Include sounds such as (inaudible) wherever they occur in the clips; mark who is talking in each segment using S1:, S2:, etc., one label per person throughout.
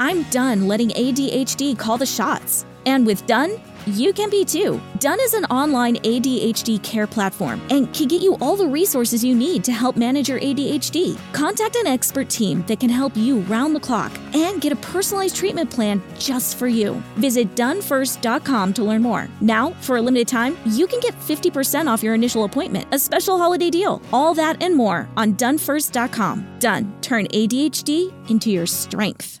S1: I'm done letting ADHD call the shots. And with Done, you can be too. Done is an online ADHD care platform and can get you all the resources you need to help manage your ADHD. Contact an expert team that can help you round the clock and get a personalized treatment plan just for you. Visit donefirst.com to learn more. Now, for a limited time, you can get 50% off your initial appointment, a special holiday deal. All that and more on donefirst.com. Done. Turn ADHD into your strength.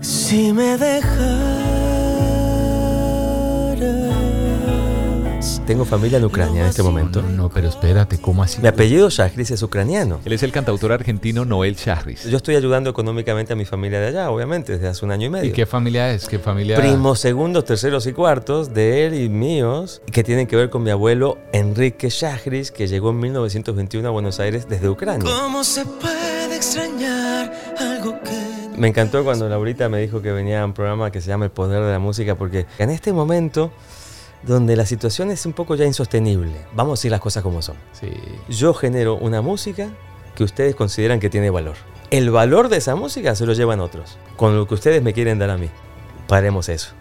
S2: Si me dejaras.
S3: Tengo familia en Ucrania en este momento.
S4: No, no, pero espérate, ¿cómo así?
S3: Mi apellido Shahriz es ucraniano.
S4: Él es el cantautor argentino Noel Shahriz.
S3: Yo estoy ayudando económicamente a mi familia de allá, obviamente, desde hace un año y medio.
S4: ¿Y qué familia es? ¿Qué familia?
S3: Primos, segundos, terceros y cuartos de él y míos, que tienen que ver con mi abuelo Enrique Shahriz, que llegó en 1921 a Buenos Aires desde Ucrania.
S2: ¿Cómo se puede extrañar algo que
S3: Me encantó cuando Laurita me dijo que venía a un programa que se llama El Poder de la Música, porque en este momento donde la situación es un poco ya insostenible, vamos a decir las cosas como son.
S4: Sí.
S3: Yo genero una música que ustedes consideran que tiene valor. El valor de esa música se lo llevan otros, con lo que ustedes me quieren dar a mí. Paremos eso.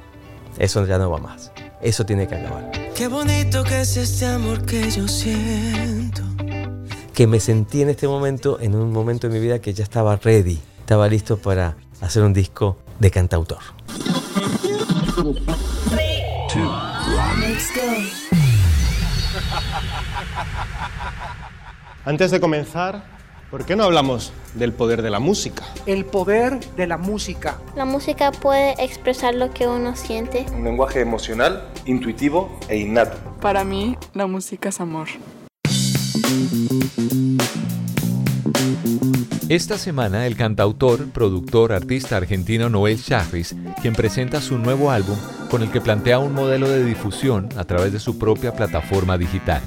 S3: Eso ya no va más. Eso tiene que acabar.
S2: Qué bonito que es este amor que yo siento.
S3: Que me sentí en este momento, en un momento de mi vida que ya estaba ready, estaba listo para hacer un disco de cantautor.
S5: Antes de comenzar, ¿por qué no hablamos del poder de la música?
S6: El poder de la música.
S7: La música puede expresar lo que uno siente.
S8: Un lenguaje emocional, intuitivo e innato.
S9: Para mí, la música es amor.
S4: Esta semana el cantautor, productor, artista argentino Noel Shahriz, quien presenta su nuevo álbum con el que plantea un modelo de difusión a través de su propia plataforma digital.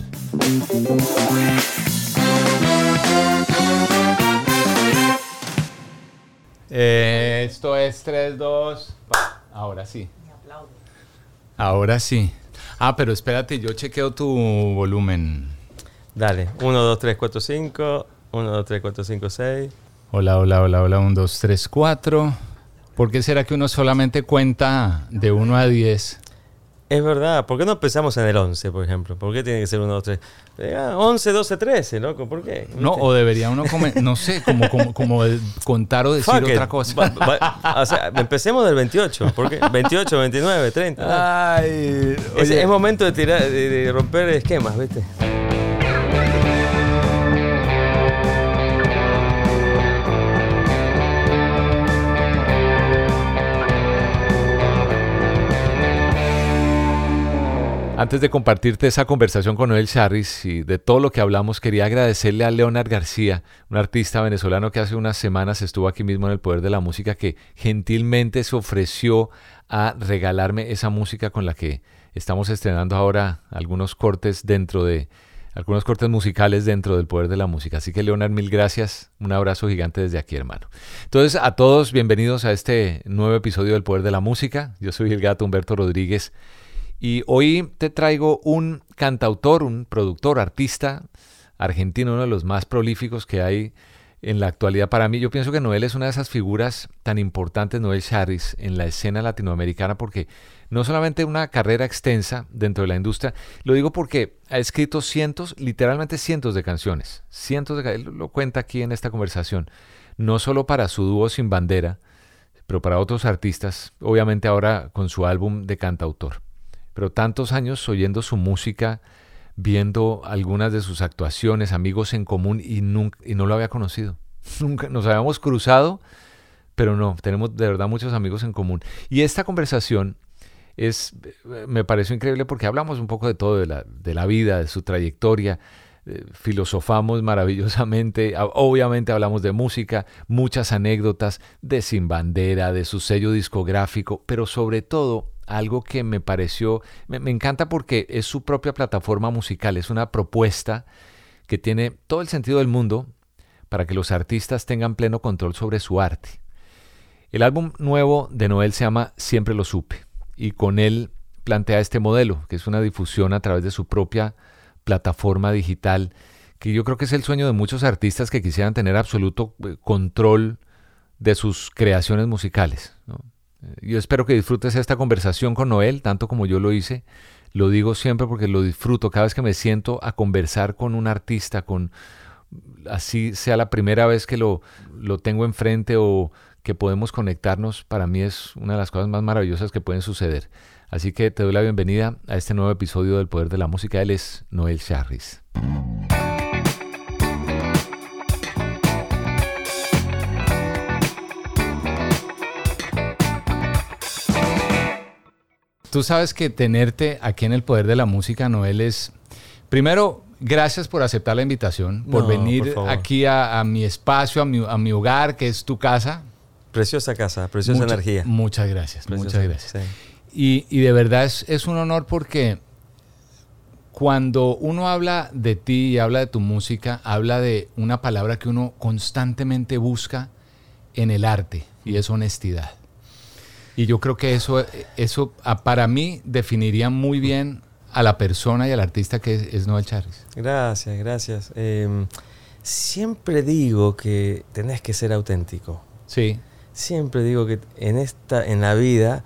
S4: Eh, esto es 3, 2. Ahora sí. Ahora sí. Ah, pero espérate, yo chequeo tu volumen.
S3: Dale, 1, 2, 3, 4, 5. 1, 2, 3, 4, 5, 6.
S4: Hola, hola, hola, hola. 1, 2, 3, 4. ¿Por qué será que uno solamente cuenta de 1 a 10?
S3: Es verdad, ¿por qué no empezamos en el 11, por ejemplo? ¿Por qué tiene que ser 1, 2, 3? Ah, 11, 12, 13, loco, ¿por qué?
S4: No, o debería uno, comer, no sé, como, como, como contar o decir
S3: Fuck it.
S4: otra cosa.
S3: Va- va- o sea, empecemos del 28, ¿por qué? 28, 29, 30. ¿no?
S4: Ay,
S3: es,
S4: oye.
S3: es momento de, tirar, de, de romper esquemas, ¿viste?
S4: Antes de compartirte esa conversación con Noel Charris y de todo lo que hablamos, quería agradecerle a Leonard García, un artista venezolano que hace unas semanas estuvo aquí mismo en el Poder de la Música, que gentilmente se ofreció a regalarme esa música con la que estamos estrenando ahora algunos cortes dentro de algunos cortes musicales dentro del Poder de la Música. Así que Leonard, mil gracias. Un abrazo gigante desde aquí, hermano. Entonces, a todos, bienvenidos a este nuevo episodio del Poder de la Música. Yo soy el gato Humberto Rodríguez. Y hoy te traigo un cantautor, un productor, artista argentino, uno de los más prolíficos que hay en la actualidad para mí. Yo pienso que Noel es una de esas figuras tan importantes, Noel Charris, en la escena latinoamericana, porque no solamente una carrera extensa dentro de la industria, lo digo porque ha escrito cientos, literalmente cientos de canciones, cientos de él lo cuenta aquí en esta conversación, no solo para su dúo Sin Bandera, pero para otros artistas, obviamente ahora con su álbum de cantautor pero tantos años oyendo su música, viendo algunas de sus actuaciones, amigos en común y, nunca, y no lo había conocido. (laughs) Nunca nos habíamos cruzado, pero no, tenemos de verdad muchos amigos en común. Y esta conversación es, me pareció increíble porque hablamos un poco de todo, de la, de la vida, de su trayectoria, eh, filosofamos maravillosamente, (laughs) obviamente hablamos de música, muchas anécdotas de Sin Bandera, de su sello discográfico, pero sobre todo algo que me pareció, me, encanta porque es su propia plataforma musical, es una propuesta que tiene todo el sentido del mundo para que los artistas tengan pleno control sobre su arte. El álbum nuevo de Noel se llama Siempre lo supe y con él plantea este modelo, que es una difusión a través de su propia plataforma digital, que yo creo que es el sueño de muchos artistas que quisieran tener absoluto eh, control de sus creaciones musicales. Yo espero que disfrutes esta conversación con Noel, tanto como yo lo hice. Lo digo siempre porque lo disfruto cada vez que me siento a conversar con un artista, con así sea la primera vez que lo, lo tengo enfrente o que podemos conectarnos, para mí es una de las cosas más maravillosas que pueden suceder. Así que te doy la bienvenida a este nuevo episodio del Poder de la Música. Él es Noel Charris. Tú sabes que tenerte aquí en el Poder de la Música, Noel, es... Primero, gracias por aceptar la invitación, por venir aquí a, mi espacio, a mi, a mi hogar, que es tu casa.
S3: Preciosa casa, preciosa energía.
S4: Muchas gracias, muchas gracias. Y, de verdad es, un honor porque cuando uno habla de ti y habla de tu música, habla de una palabra que uno constantemente busca en el arte y es honestidad. Y yo creo que eso, eso para mí definiría muy bien a la persona y al artista que es, Noel Charris.
S3: Gracias, gracias. Em, siempre digo que tenés que ser auténtico.
S4: Sí.
S3: Siempre digo que en esta, en la vida,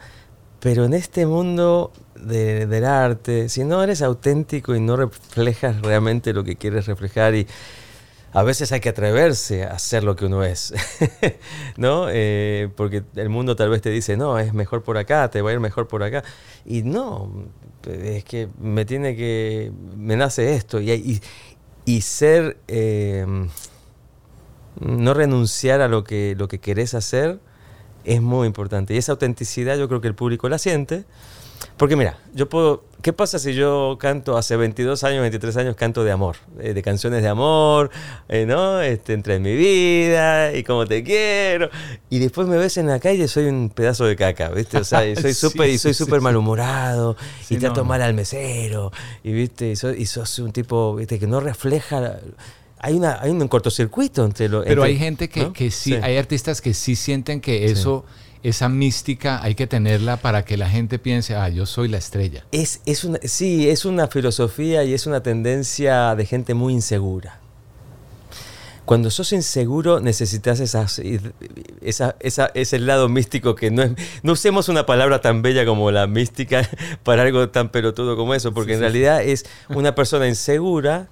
S3: pero en este mundo del arte, si no eres auténtico y no reflejas realmente lo que quieres reflejar y a veces hay que atreverse a hacer lo que uno es, (laughs) ¿no? Eh, porque el mundo tal vez te dice, no, es mejor por acá, te va a ir mejor por acá. Y no, es que me tiene que, me nace esto. Y, y, ser, eh, no renunciar a lo que, lo que querés hacer es muy importante. Y esa autenticidad yo creo que el público la siente. Porque mira, yo puedo... ¿Qué pasa si yo canto hace 22 años, 23 años, canto de amor? Eh, de canciones de amor, eh, ¿no? Este, entre mi vida y cómo te quiero. Y después me ves en la calle y soy un pedazo de caca, ¿viste? O sea, (laughs) soy súper y soy súper malhumorado y trato mal al mesero. Y, ¿viste? Y, soy, y sos un tipo, ¿viste? Que no refleja hay, una, hay un cortocircuito entre lo.
S4: Pero hay gente que, que sí, hay artistas que sí sienten que eso, esa mística, hay que tenerla para que la gente piense, ah, yo soy la estrella.
S3: Es, es una, sí, es una filosofía y es una tendencia de gente muy insegura. Cuando sos inseguro necesitas esas, esa, esa, ese lado místico que no es... No usemos una palabra tan bella como la mística (laughs) para algo tan pelotudo como eso, porque en realidad es una persona insegura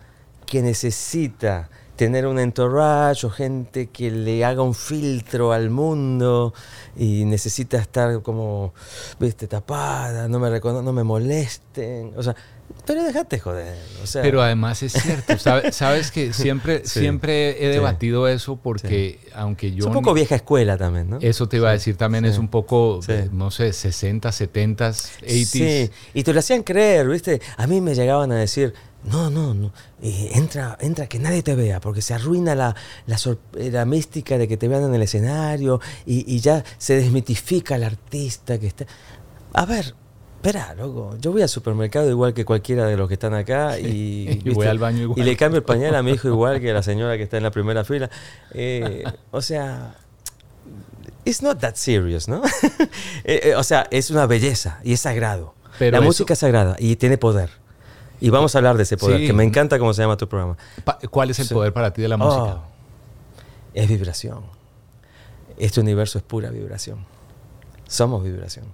S3: que necesita tener un entourage o gente que le haga un filtro al mundo y necesita estar como, viste, tapada, no me no me molesten, o sea, pero déjate joder,
S4: Pero además es cierto, (laughs) sabes, que siempre, siempre he debatido eso porque aunque yo...
S3: Es un poco vieja escuela también, ¿no?
S4: Eso te iba a decir también, es un poco, no sé, 60, 70, 80. Sí,
S3: y te lo hacían creer, viste, a mí me llegaban a decir no, no, no. entra, entra, que nadie te vea, porque se arruina la, la, mística de que te vean en el escenario y, ya se desmitifica el artista que está. A ver, espera, loco. Yo voy al supermercado igual que cualquiera de los que están acá y, (laughs)
S4: voy al baño igual.
S3: Y le cambio el pañal a mi hijo igual que a la (laughs) señora que está en la primera fila. Eh, o sea, it's not that serious, ¿no? (laughs) Eh, eh, o sea, es una belleza y es sagrado. la música es sagrada y tiene poder. Y vamos a hablar de ese poder, que me encanta cómo se llama tu programa.
S4: ¿Cuál es el poder para ti de la música? Oh,
S3: es vibración. Este universo es pura vibración. Somos vibración.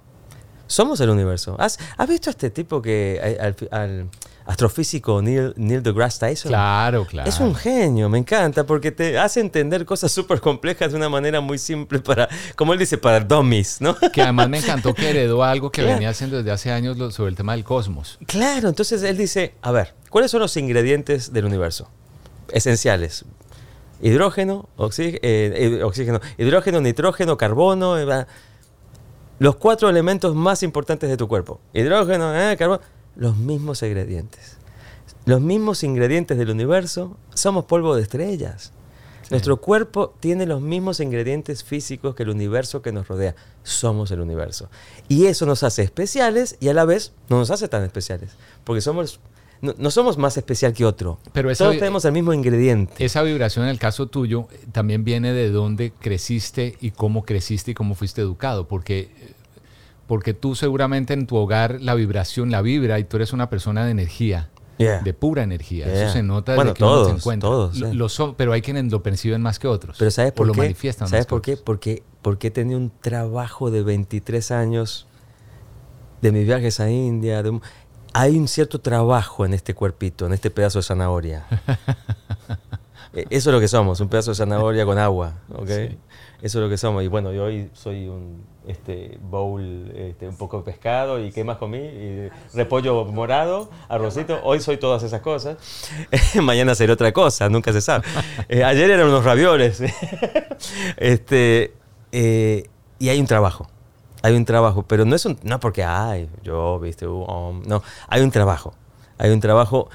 S3: Somos el universo. ¿Has, visto a este tipo que al astrofísico Neil, Neil deGrasse Tyson.
S4: Claro, claro.
S3: Es un genio, me encanta, porque te hace entender cosas súper complejas de una manera muy simple para, como él dice, para dummies, ¿no?
S4: Que además me encantó que heredó (laughs) algo que venía haciendo desde hace años sobre el tema del cosmos.
S3: Claro, entonces él dice, a ver, ¿cuáles son los ingredientes del universo? Esenciales. Hidrógeno, eh, eh, oxígeno, hidrógeno, nitrógeno, carbono, eh, los cuatro elementos más importantes de tu cuerpo. Hidrógeno, carbono los mismos ingredientes. los mismos ingredientes del universo, somos polvo de estrellas. Nuestro cuerpo tiene los mismos ingredientes físicos que el universo que nos rodea. Somos el universo. Y eso nos hace especiales y a la vez no nos hace tan especiales. Porque somos, no, no somos más especial que otro.
S4: Pero esa
S3: Todos tenemos el mismo ingrediente.
S4: Esa vibración en el caso tuyo eh, también viene de dónde creciste y cómo creciste y cómo fuiste educado, porque, eh, porque tú seguramente en tu hogar la vibración la vibra y tú eres una persona de energía,
S3: Yeah.
S4: de pura energía.
S3: Yeah.
S4: Eso se nota desde
S3: Bueno,
S4: que uno se
S3: todos,
S4: encuentra.
S3: todos,
S4: Lo-
S3: sí.
S4: lo son, pero hay quienes lo perciben más que otros.
S3: Pero ¿sabes
S4: o
S3: por
S4: lo
S3: qué?
S4: manifiestan
S3: ¿Sabes
S4: más
S3: por qué?
S4: otros.
S3: Porque, porque he tenido un trabajo de 23 años de mis viajes a India. de hay un cierto trabajo en este cuerpito, en este pedazo de zanahoria. (laughs) Eh, Eso es lo que somos, un pedazo de zanahoria con agua, ¿ok? Eso es lo que somos. Y bueno, yo hoy soy un este, bowl, este, un poco de pescado y ¿qué más comí? Y repollo morado, arrocito. Hoy soy todas esas cosas. (laughs) Mañana seré otra cosa, nunca se sabe. (laughs) Eh, ayer eran unos ravioles. (laughs) este, eh, y hay un trabajo. Hay un trabajo, pero no es un, no porque, ay, yo, viste, uh, um, no, hay un trabajo. Hay un trabajo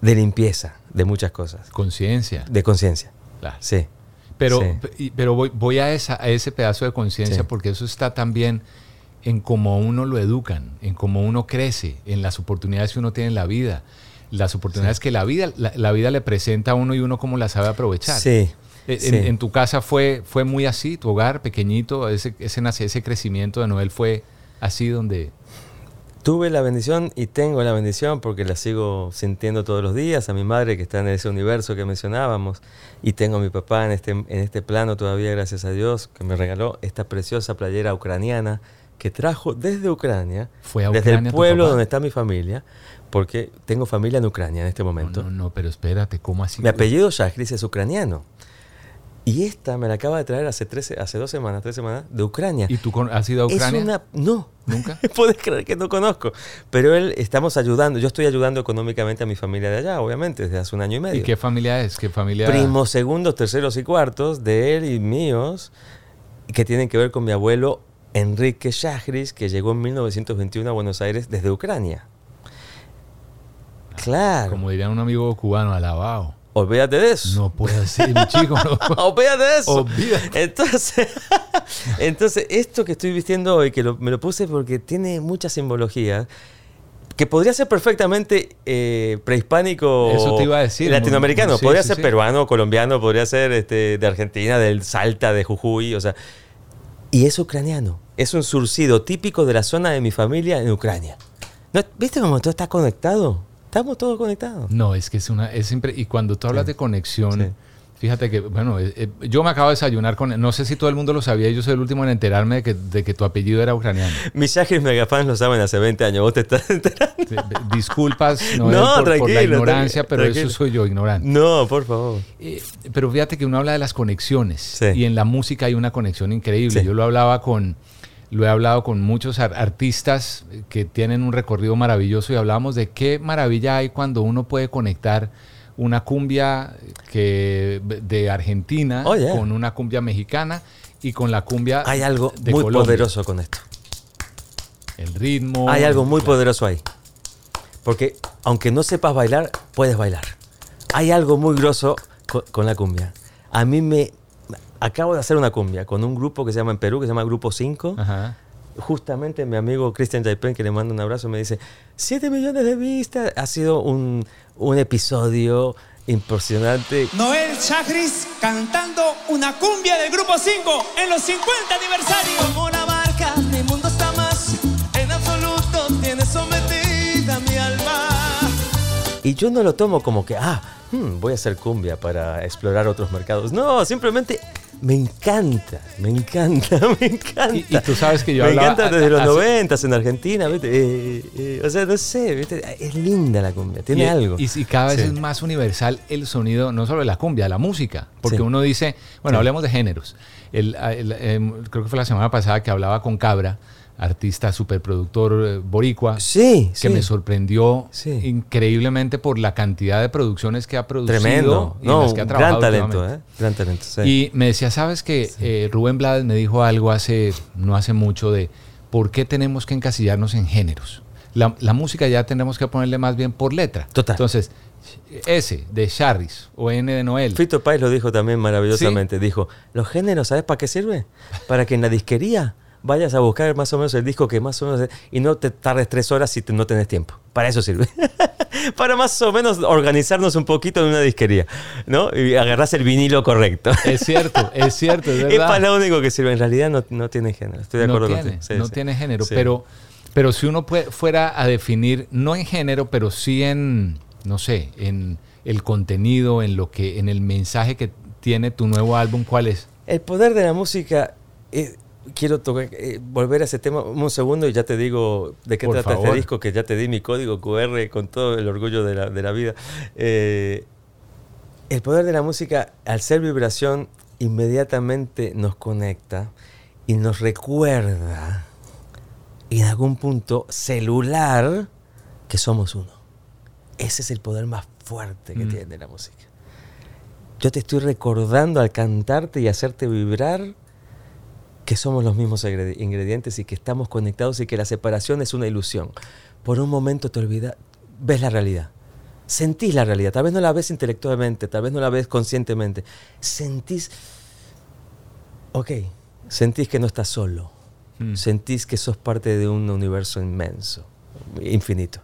S3: de limpieza de muchas cosas.
S4: Conciencia.
S3: De conciencia.
S4: Claro.
S3: Sí.
S4: Pero,
S3: Sí.
S4: pero voy, voy a, esa, a ese pedazo de conciencia
S3: Sí.
S4: porque eso está también en cómo uno lo educan, en cómo uno crece, en las oportunidades que uno tiene en la vida, las oportunidades que la vida, la, la vida le presenta a uno y uno cómo las sabe aprovechar.
S3: Sí,
S4: E- En,
S3: sí.
S4: en tu casa fue, fue muy así, tu hogar pequeñito, ese, ese, ese crecimiento de Noel fue así donde...
S3: Tuve la bendición y tengo la bendición porque la sigo sintiendo todos los días a mi madre que está en ese universo que mencionábamos y tengo a mi papá en este, en este plano todavía, gracias a Dios, que me regaló esta preciosa playera ucraniana que trajo desde Ucrania,
S4: Fue a
S3: desde
S4: Ucrania
S3: el
S4: tu
S3: pueblo donde está mi familia, porque tengo familia en Ucrania en este momento.
S4: No, no, pero espérate, ¿cómo así?
S3: Mi apellido Shahris es ucraniano. Y esta me la acaba de traer hace, 13, hace dos semanas, tres semanas, de Ucrania.
S4: ¿Y tú has ido a Ucrania?
S3: Es una, no.
S4: ¿Nunca? (laughs)
S3: Puedes creer que no conozco. Pero él, estamos ayudando. Yo estoy ayudando económicamente a mi familia de allá, obviamente, desde hace un año y medio.
S4: ¿Y qué familia es? ¿Qué familia?
S3: Primos, segundos, terceros y cuartos de él y míos, que tienen que ver con mi abuelo Enrique Shahris, que llegó en 1921 a Buenos Aires desde Ucrania. Claro.
S4: Como diría un amigo cubano, alabado.
S3: Olvídate de eso.
S4: No puede ser, mi chico. no. (laughs)
S3: Olvídate de eso.
S4: Olvídate.
S3: Entonces, (laughs) entonces, esto que estoy vistiendo hoy, que lo- me lo puse porque tiene mucha simbología, que podría ser perfectamente eh, prehispánico
S4: Eso te iba a decir,
S3: latinoamericano,
S4: sí,
S3: podría
S4: sí,
S3: ser
S4: sí.
S3: peruano, colombiano, podría ser este, de Argentina, del Salta, de Jujuy, o sea, y es ucraniano. Es un surcido típico de la zona de mi familia en Ucrania. ¿No? ¿Viste cómo todo está conectado? Estamos todos conectados.
S4: No, es que es una. Es siempre, y cuando tú hablas de conexión,
S3: Sí.
S4: fíjate que, bueno, eh, eh, yo me acabo de desayunar con. No sé si todo el mundo lo sabía, yo soy el último en enterarme de que, de que tu apellido era ucraniano.
S3: Mis Shahris megafans lo saben hace 20 años. ¿Vos te estás (laughs) enterando?
S4: Disculpas no,
S3: No,
S4: por, por la
S3: tranquilo,
S4: ignorancia,
S3: tranquilo,
S4: pero
S3: tranquilo.
S4: eso soy yo, ignorante.
S3: No, por favor.
S4: Eh, pero fíjate que uno habla de las conexiones
S3: Sí.
S4: y en la música hay una conexión increíble. Yo lo hablaba con, lo he hablado con muchos ar- artistas que tienen un recorrido maravilloso y hablábamos de qué maravilla hay cuando uno puede conectar una cumbia que de Argentina
S3: Oh, yeah.
S4: con una cumbia mexicana y con la cumbia
S3: Hay algo
S4: de
S3: muy
S4: Colombia.
S3: poderoso con esto.
S4: El ritmo.
S3: Hay algo muy
S4: Claro.
S3: poderoso ahí. Porque aunque no sepas bailar, puedes bailar. Hay algo muy grosso co- con, la cumbia. A mí me... Acabo de hacer una cumbia con un grupo que se llama en Perú, que se llama Grupo 5.
S4: Ajá.
S3: Justamente mi amigo Christian Jaipen, que le mando un abrazo, me dice, 7 millones de vistas. Ha sido un, un episodio impresionante.
S2: Noel Chagris cantando una cumbia del grupo 5 en los 50 aniversarios. Como la barca, mi mundo está más en absoluto, tiene sometida mi alma.
S3: Y yo no lo tomo como que, ah, hmm, voy a hacer cumbia para explorar otros mercados. No, simplemente me encanta, me encanta, (laughs) me encanta.
S4: Y- y tú sabes que yo
S3: Me
S4: hablaba-
S3: encanta desde los noventas en Argentina, ¿viste? Eh, eh, o sea, no sé, ¿viste? Es linda la cumbia, tiene
S4: y,
S3: algo.
S4: Y, y cada vez
S3: Sí.
S4: es más universal el sonido, no solo de la cumbia, de la música. Porque
S3: Sí.
S4: uno dice, bueno,
S3: Sí.
S4: hablemos de géneros. El- el- em, creo que fue la semana pasada que hablaba con Cabra, artista, superproductor eh, boricua,
S3: Sí,
S4: que
S3: sí.
S4: me sorprendió
S3: Sí.
S4: increíblemente por la cantidad de producciones que ha producido
S3: Tremendo.
S4: y en
S3: No,
S4: las que ha trabajado
S3: gran talento. ¿eh? Gran talento, sí.
S4: Y me decía, ¿sabes que eh, Rubén Blades me dijo algo hace, no hace mucho de por qué tenemos que encasillarnos en géneros? La, la música ya tenemos que ponerle más bien por letra.
S3: Total.
S4: Entonces, S de Charris o N de Noel.
S3: Fito Páez lo dijo también maravillosamente. Dijo, los géneros, ¿sabes para qué sirve? Para que en la disquería vayas a buscar más o menos el disco que más o menos... Y no te tardes tres horas si te- no tenés tiempo. Para eso sirve. (laughs) para más o menos organizarnos un poquito en una disquería, ¿no? Y agarrás el vinilo correcto.
S4: Es cierto, es (laughs) cierto, es
S3: para lo único que sirve. En realidad no, no tiene género. Estoy de acuerdo
S4: no tiene,
S3: Sí,
S4: no
S3: sí.
S4: tiene género,
S3: Sí.
S4: pero, pero si uno fuera a definir, no en género, pero sí en, no sé, en el contenido, en lo que, en el mensaje que tiene tu nuevo álbum, ¿cuál es?
S3: El poder de la música. eh, quiero tocar, eh, volver a ese tema un segundo y ya te digo de qué
S4: Por
S3: trata
S4: favor.
S3: este disco, que ya te di mi código QR con todo el orgullo de la, de la vida. Eh, el poder de la música, al ser vibración, inmediatamente nos conecta y nos recuerda, en algún punto celular, que somos uno. Ese es el poder más fuerte que
S4: Mm.
S3: tiene la música. Yo te estoy recordando al cantarte y hacerte vibrar que somos los mismos ingredientes y que estamos conectados y que la separación es una ilusión. Por un momento te olvidas, ves la realidad. Sentís la realidad. Tal vez no la ves intelectualmente, tal vez no la ves conscientemente. Sentís, ok, sentís que no estás solo.
S4: Mm.
S3: Sentís que sos parte de un universo inmenso, infinito.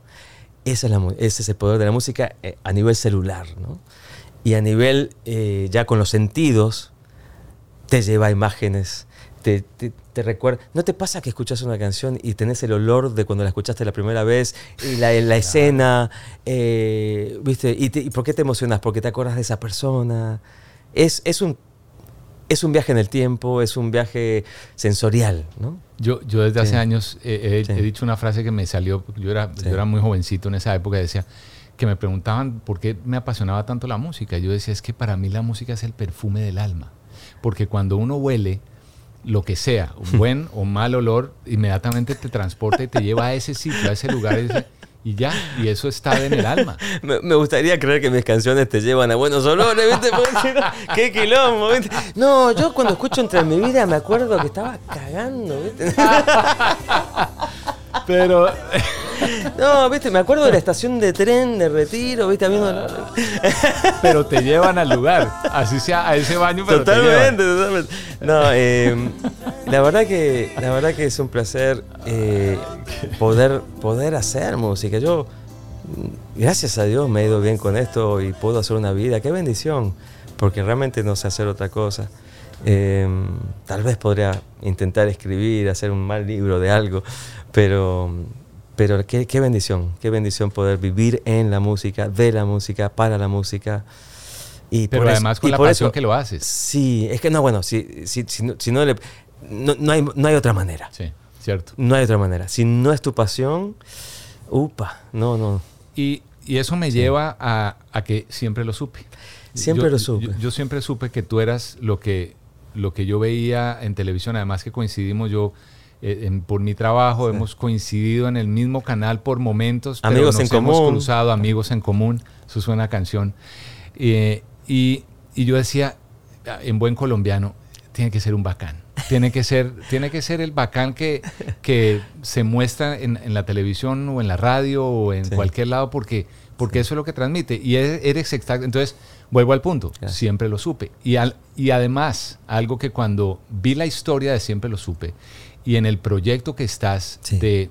S3: Es la ese es el poder de la música eh, a nivel celular, ¿no? Y a nivel eh, ya con los sentidos, te lleva a imágenes, te, te, te recuerda. ¿No te pasa que escuchas una canción y tenés el olor de cuando la escuchaste la primera vez y la, la escena, eh, ¿viste? ¿Y, te- ¿Y por qué te emocionas? Porque te acuerdas de esa persona. Es, es, un, es un viaje en el tiempo, es un viaje sensorial, ¿no?
S4: Yo, yo desde
S3: Sí.
S4: hace años eh, he,
S3: Sí.
S4: he dicho una frase que me salió, yo era,
S3: Sí.
S4: yo era muy jovencito en esa época, decía que me preguntaban por qué me apasionaba tanto la música. Yo decía, es que para mí la música es el perfume del alma. Porque cuando uno huele lo que sea, un (laughs) buen o mal olor, inmediatamente te transporta y te lleva a ese sitio, a ese lugar, y ya, y eso está en el alma. (laughs)
S3: Me, me gustaría creer que mis canciones te llevan a buenos olores, ¿viste? ¡Qué quilombo! ¿viste? No, yo cuando escucho Entre mi vida me acuerdo que estaba cagando, ¿viste? (laughs)
S4: Pero.
S3: No, ¿viste? Me acuerdo de la estación de tren de retiro, ¿viste? La-
S4: pero te llevan al lugar, así sea a ese baño, pero te llevan.
S3: Totalmente, totalmente. No, eh, la verdad que la verdad que es un placer eh, poder poder hacer música. Yo gracias a Dios me he ido bien con esto y puedo hacer una vida. Qué bendición, porque realmente no sé hacer otra cosa. Eh, tal vez podría intentar escribir, hacer un mal libro de algo, pero pero qué, qué bendición, qué bendición poder vivir en la música, de la música, para la música. Y
S4: Pero
S3: por eso-
S4: además con
S3: y
S4: la
S3: por
S4: pasión
S3: eso-
S4: que lo haces.
S3: Sí, es que no, bueno, si, si, si, no, si no le- no, no hay, no hay otra manera.
S4: Sí, cierto.
S3: No hay otra manera. Si no es tu pasión, upa, no, no.
S4: Y, y eso me lleva a, a que siempre lo supe.
S3: Siempre
S4: Yo-
S3: lo supe.
S4: Yo, yo siempre supe que tú eras lo que, lo que yo veía en televisión, además que coincidimos yo. Eh, en- por mi trabajo hemos coincidido en el mismo canal por momentos, pero
S3: Amigos
S4: nos
S3: en
S4: hemos
S3: común.
S4: cruzado, amigos en común, eso es una canción. Eh, y, y yo decía, ah, en buen colombiano, tiene que ser un bacán. Tiene que ser, (laughs) tiene que ser el bacán que, que se muestra en, en la televisión o en la radio o en
S3: Sí.
S4: cualquier lado porque, porque eso es lo que transmite. Y eres, exacto. Entonces, vuelvo al punto. Siempre lo supe. Y, al, y además, algo que cuando vi la historia de Siempre lo supe y en el proyecto que estás de,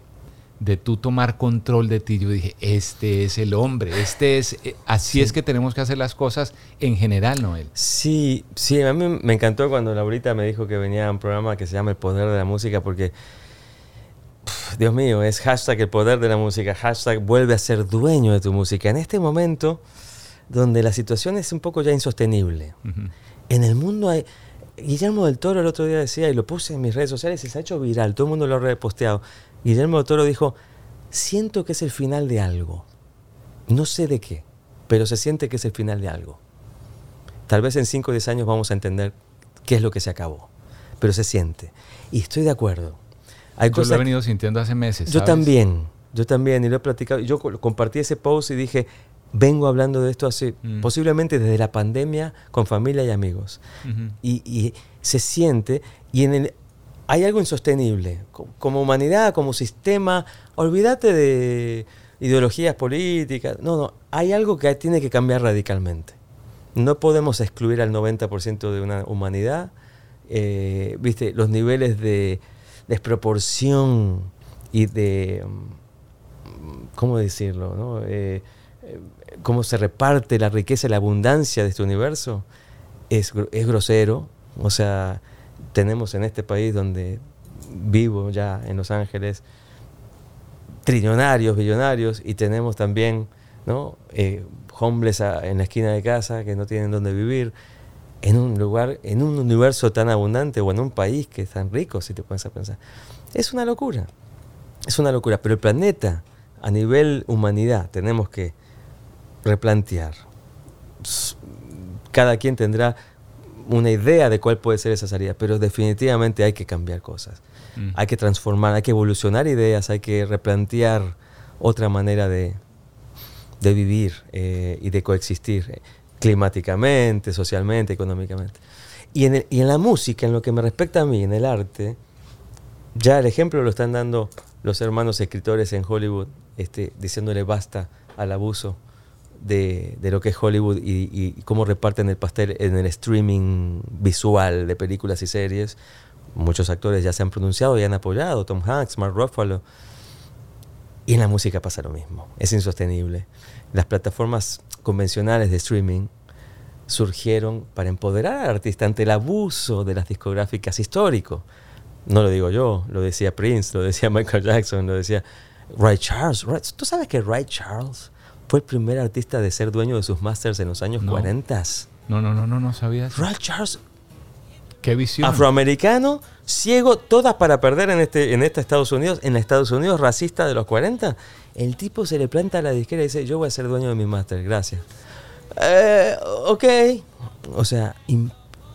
S4: de tú tomar control de ti, yo dije, este es el hombre, este es, eh, así es que tenemos que hacer las cosas en general, Noel.
S3: Sí, sí, a mí me encantó cuando Laurita me dijo que venía a un programa que se llama El Poder de la Música porque, Dios mío, es hashtag el poder de la música, hashtag vuelve a ser dueño de tu música. En este momento donde la situación es un poco ya insostenible, en el mundo hay... Guillermo del Toro el otro día decía, y lo puse en mis redes sociales y se ha hecho viral, todo el mundo lo ha reposteado. Guillermo del Toro dijo, siento que es el final de algo. No sé de qué, pero se siente que es el final de algo. Tal vez en 5 o 10 años vamos a entender qué es lo que se acabó, pero se siente. Y estoy de acuerdo. Hay
S4: yo
S3: cosas
S4: lo he venido sintiendo hace meses.
S3: yo
S4: ¿sabes?
S3: también, yo también, y lo he platicado. Yo co- compartí ese post y dije, vengo hablando de esto hace,
S4: Mm.
S3: posiblemente desde la pandemia, con familia y amigos. Y se siente, y en el, hay algo insostenible. Como humanidad, como sistema, olvídate de ideologías políticas. No, no, hay algo que tiene que cambiar radicalmente. No podemos excluir al 90% de una humanidad. Eh, viste, los niveles de desproporción y de, mm, ¿cómo decirlo? No? Eh, eh, cómo se reparte la riqueza y la abundancia de este universo es, es grosero. O sea, tenemos en este país donde vivo ya en Los Ángeles trillonarios, billonarios y tenemos también ¿no? Eh, en la esquina de casa que no tienen dónde vivir en un lugar, en un universo tan abundante o en un país que es tan rico, si te pones a pensar. Es una locura, es una locura, pero el planeta a nivel humanidad tenemos que replantear. Cada quien tendrá una idea de cuál puede ser esa salida, pero definitivamente hay que cambiar cosas. Mm. Hay que transformar, hay que evolucionar ideas, hay que replantear otra manera de, de vivir eh, y de coexistir eh, climáticamente, socialmente, económicamente. Y en, y en la música, en lo que me respecta a mí, en el arte, ya el ejemplo lo están dando los hermanos escritores en Hollywood, este, diciéndole basta al abuso de, lo que es Hollywood y, cómo reparten el pastel en el streaming visual de películas y series. Muchos actores ya se han pronunciado y han apoyado, Tom Hanks, Mark Ruffalo. Y en la música pasa lo mismo, es insostenible. Las plataformas convencionales de streaming surgieron para empoderar al artista ante el abuso de las discográficas histórico. No lo digo yo, lo decía Prince, lo decía Michael Jackson, lo decía Ray Charles. ¿Tú sabes que Ray Charles fue el primer artista de ser dueño de sus masters en los años 40.
S4: No, no, no, no, no sabía
S3: Ray Charles.
S4: Qué visión.
S3: Afroamericano, ciego, todas para perder en este, en este Estados Unidos, en Estados Unidos racista de los 40. El tipo se le planta a la disquera y dice, yo voy a ser dueño de mi máster, gracias. Eh, ok. O sea,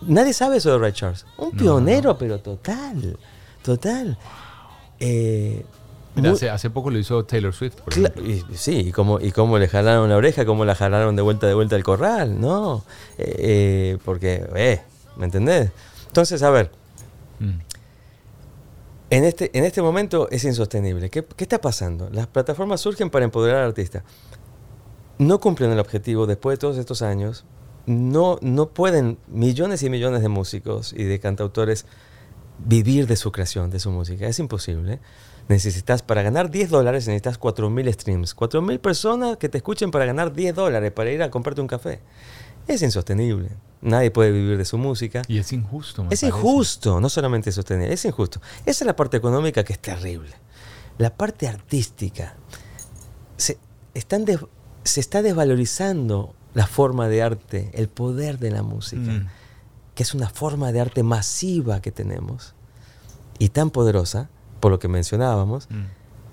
S3: nadie sabe eso de Ray Charles. Un pionero, pero total. Total.
S4: Eh, hace, poco lo hizo Taylor Swift, por
S3: sí, y cómo, y cómo le jalaron la oreja, cómo la jalaron de vuelta de vuelta al corral, ¿no? Eh, eh, porque, eh, ¿me entendés? Entonces, a ver, mm. en, este, en este momento es insostenible. ¿Qué, ¿Qué, está pasando? Las plataformas surgen para empoderar al artista. No cumplen el objetivo después de todos estos años. No, no pueden millones y millones de músicos y de cantautores vivir de su creación, de su música. Es imposible necesitas, para ganar 10 dólares, necesitas 4.000 streams. 4.000 personas que te escuchen para ganar 10 dólares, para ir a comprarte un café. Es insostenible. Nadie puede vivir de su música.
S4: Y es injusto.
S3: es injusto, no solamente sostenible, es injusto. Esa es la parte económica que es terrible. La parte artística. Se, están se está desvalorizando la forma de arte, el poder de la música, mm. que es una forma de arte masiva que tenemos y tan poderosa por lo que mencionábamos, mm.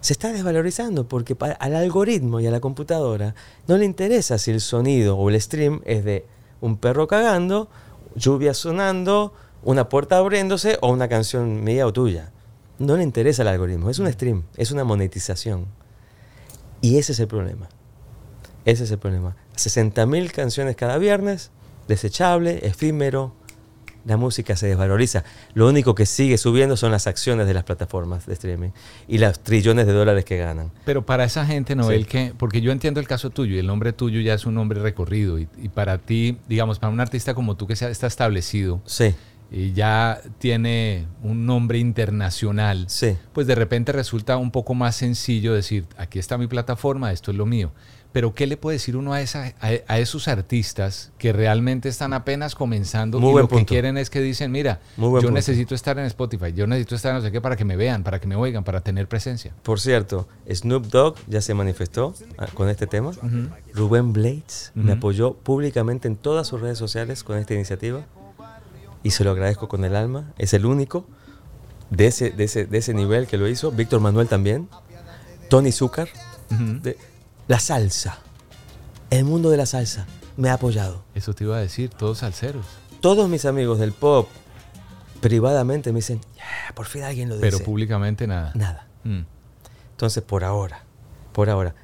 S3: se está desvalorizando porque al algoritmo y a la computadora no le interesa si el sonido o el stream es de un perro cagando, lluvia sonando, una puerta abriéndose o una canción mía o tuya. No le interesa el algoritmo, es un mm. stream, es una monetización. Y ese es el problema. Ese es el problema. 60.000 canciones cada viernes, desechable, efímero, la música se desvaloriza. Lo único que sigue subiendo son las acciones de las plataformas de streaming y los trillones de dólares que ganan.
S4: Pero para esa gente, Noel, que, porque yo entiendo el caso tuyo y el nombre tuyo ya es un nombre recorrido y, para ti, digamos, para un artista como tú que está establecido.
S3: Sí
S4: y ya tiene un nombre internacional,
S3: sí.
S4: pues de repente resulta un poco más sencillo decir, aquí está mi plataforma, esto es lo mío. Pero ¿qué le puede decir uno a, esa, a, esos artistas que realmente están apenas comenzando y lo que quieren es que dicen, mira, yo necesito estar en Spotify, yo necesito estar en no sé qué para que me vean, para que me oigan, para tener presencia?
S3: Por cierto, Snoop Dogg ya se manifestó ah, con este tema. Rubén Blades me apoyó públicamente en todas sus redes sociales con esta iniciativa y se lo agradezco con el alma. Es el único de ese, de ese, de ese nivel que lo hizo. Víctor Manuel también. Tony Zucker. de, la salsa. El mundo de la salsa me ha apoyado.
S4: Eso te iba a decir, todos salseros.
S3: Todos mis amigos del pop privadamente me dicen, por fin alguien lo dice.
S4: Pero públicamente nada.
S3: Nada. Mm. Entonces, por ahora, por ahora,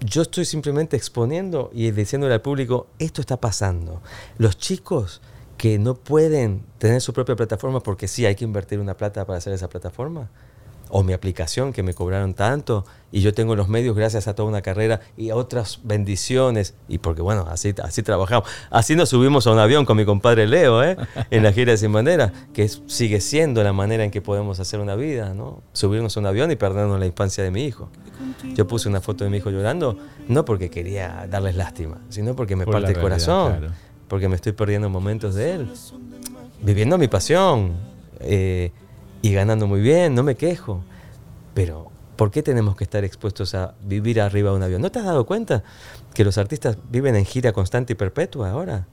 S3: yo estoy simplemente exponiendo y diciéndole al público, esto está pasando. Los chicos que no pueden tener su propia plataforma porque sí hay que invertir una plata para hacer esa plataforma. O mi aplicación que me cobraron tanto y yo tengo los medios gracias a toda una carrera y a otras bendiciones. Y porque bueno, así, así trabajamos. Así nos subimos a un avión con mi compadre Leo, ¿eh? en la gira de Sin Bandera, que es- sigue siendo la manera en que podemos hacer una vida, ¿no? Subirnos a un avión y perdernos la infancia de mi hijo. Yo puse una foto de mi hijo llorando, no porque quería darles lástima, sino porque me
S4: Por
S3: parte el
S4: realidad,
S3: corazón,
S4: claro.
S3: porque me estoy perdiendo momentos de él, viviendo mi pasión eh, y ganando muy bien, no me quejo, pero ¿por qué tenemos que estar expuestos a vivir arriba de un avión? ¿No te has dado cuenta que los artistas viven en gira constante y perpetua ahora?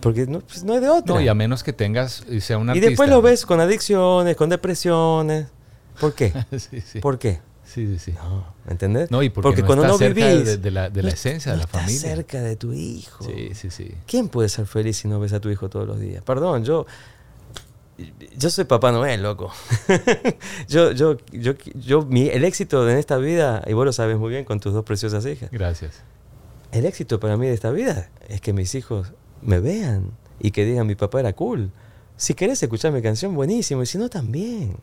S3: Porque no, pues no hay de otra.
S4: No, y a menos que tengas y sea un
S3: Y
S4: artista.
S3: después lo ves con adicciones, con depresiones. ¿Por qué? (laughs)
S4: Sí, sí.
S3: ¿Por qué?
S4: Sí, sí, sí.
S3: No, ¿me entendés?
S4: No, y porque, no
S3: cuando no
S4: cerca
S3: vivís,
S4: de, de la, de la
S3: no-
S4: esencia de la
S3: estás
S4: familia.
S3: cerca de tu hijo.
S4: Sí, sí, sí.
S3: ¿Quién puede ser feliz si no ves a tu hijo todos los días? Perdón, yo. Yo soy Papá Noel, loco. (laughs) yo, yo, yo, yo, mi, el éxito de esta vida, y vos lo sabes muy bien con tus dos preciosas hijas,
S4: Gracias.
S3: el éxito para mí de esta vida es que mis hijos me vean y que digan mi papá era cool. Si querés escuchar mi canción, buenísimo, y si no, también.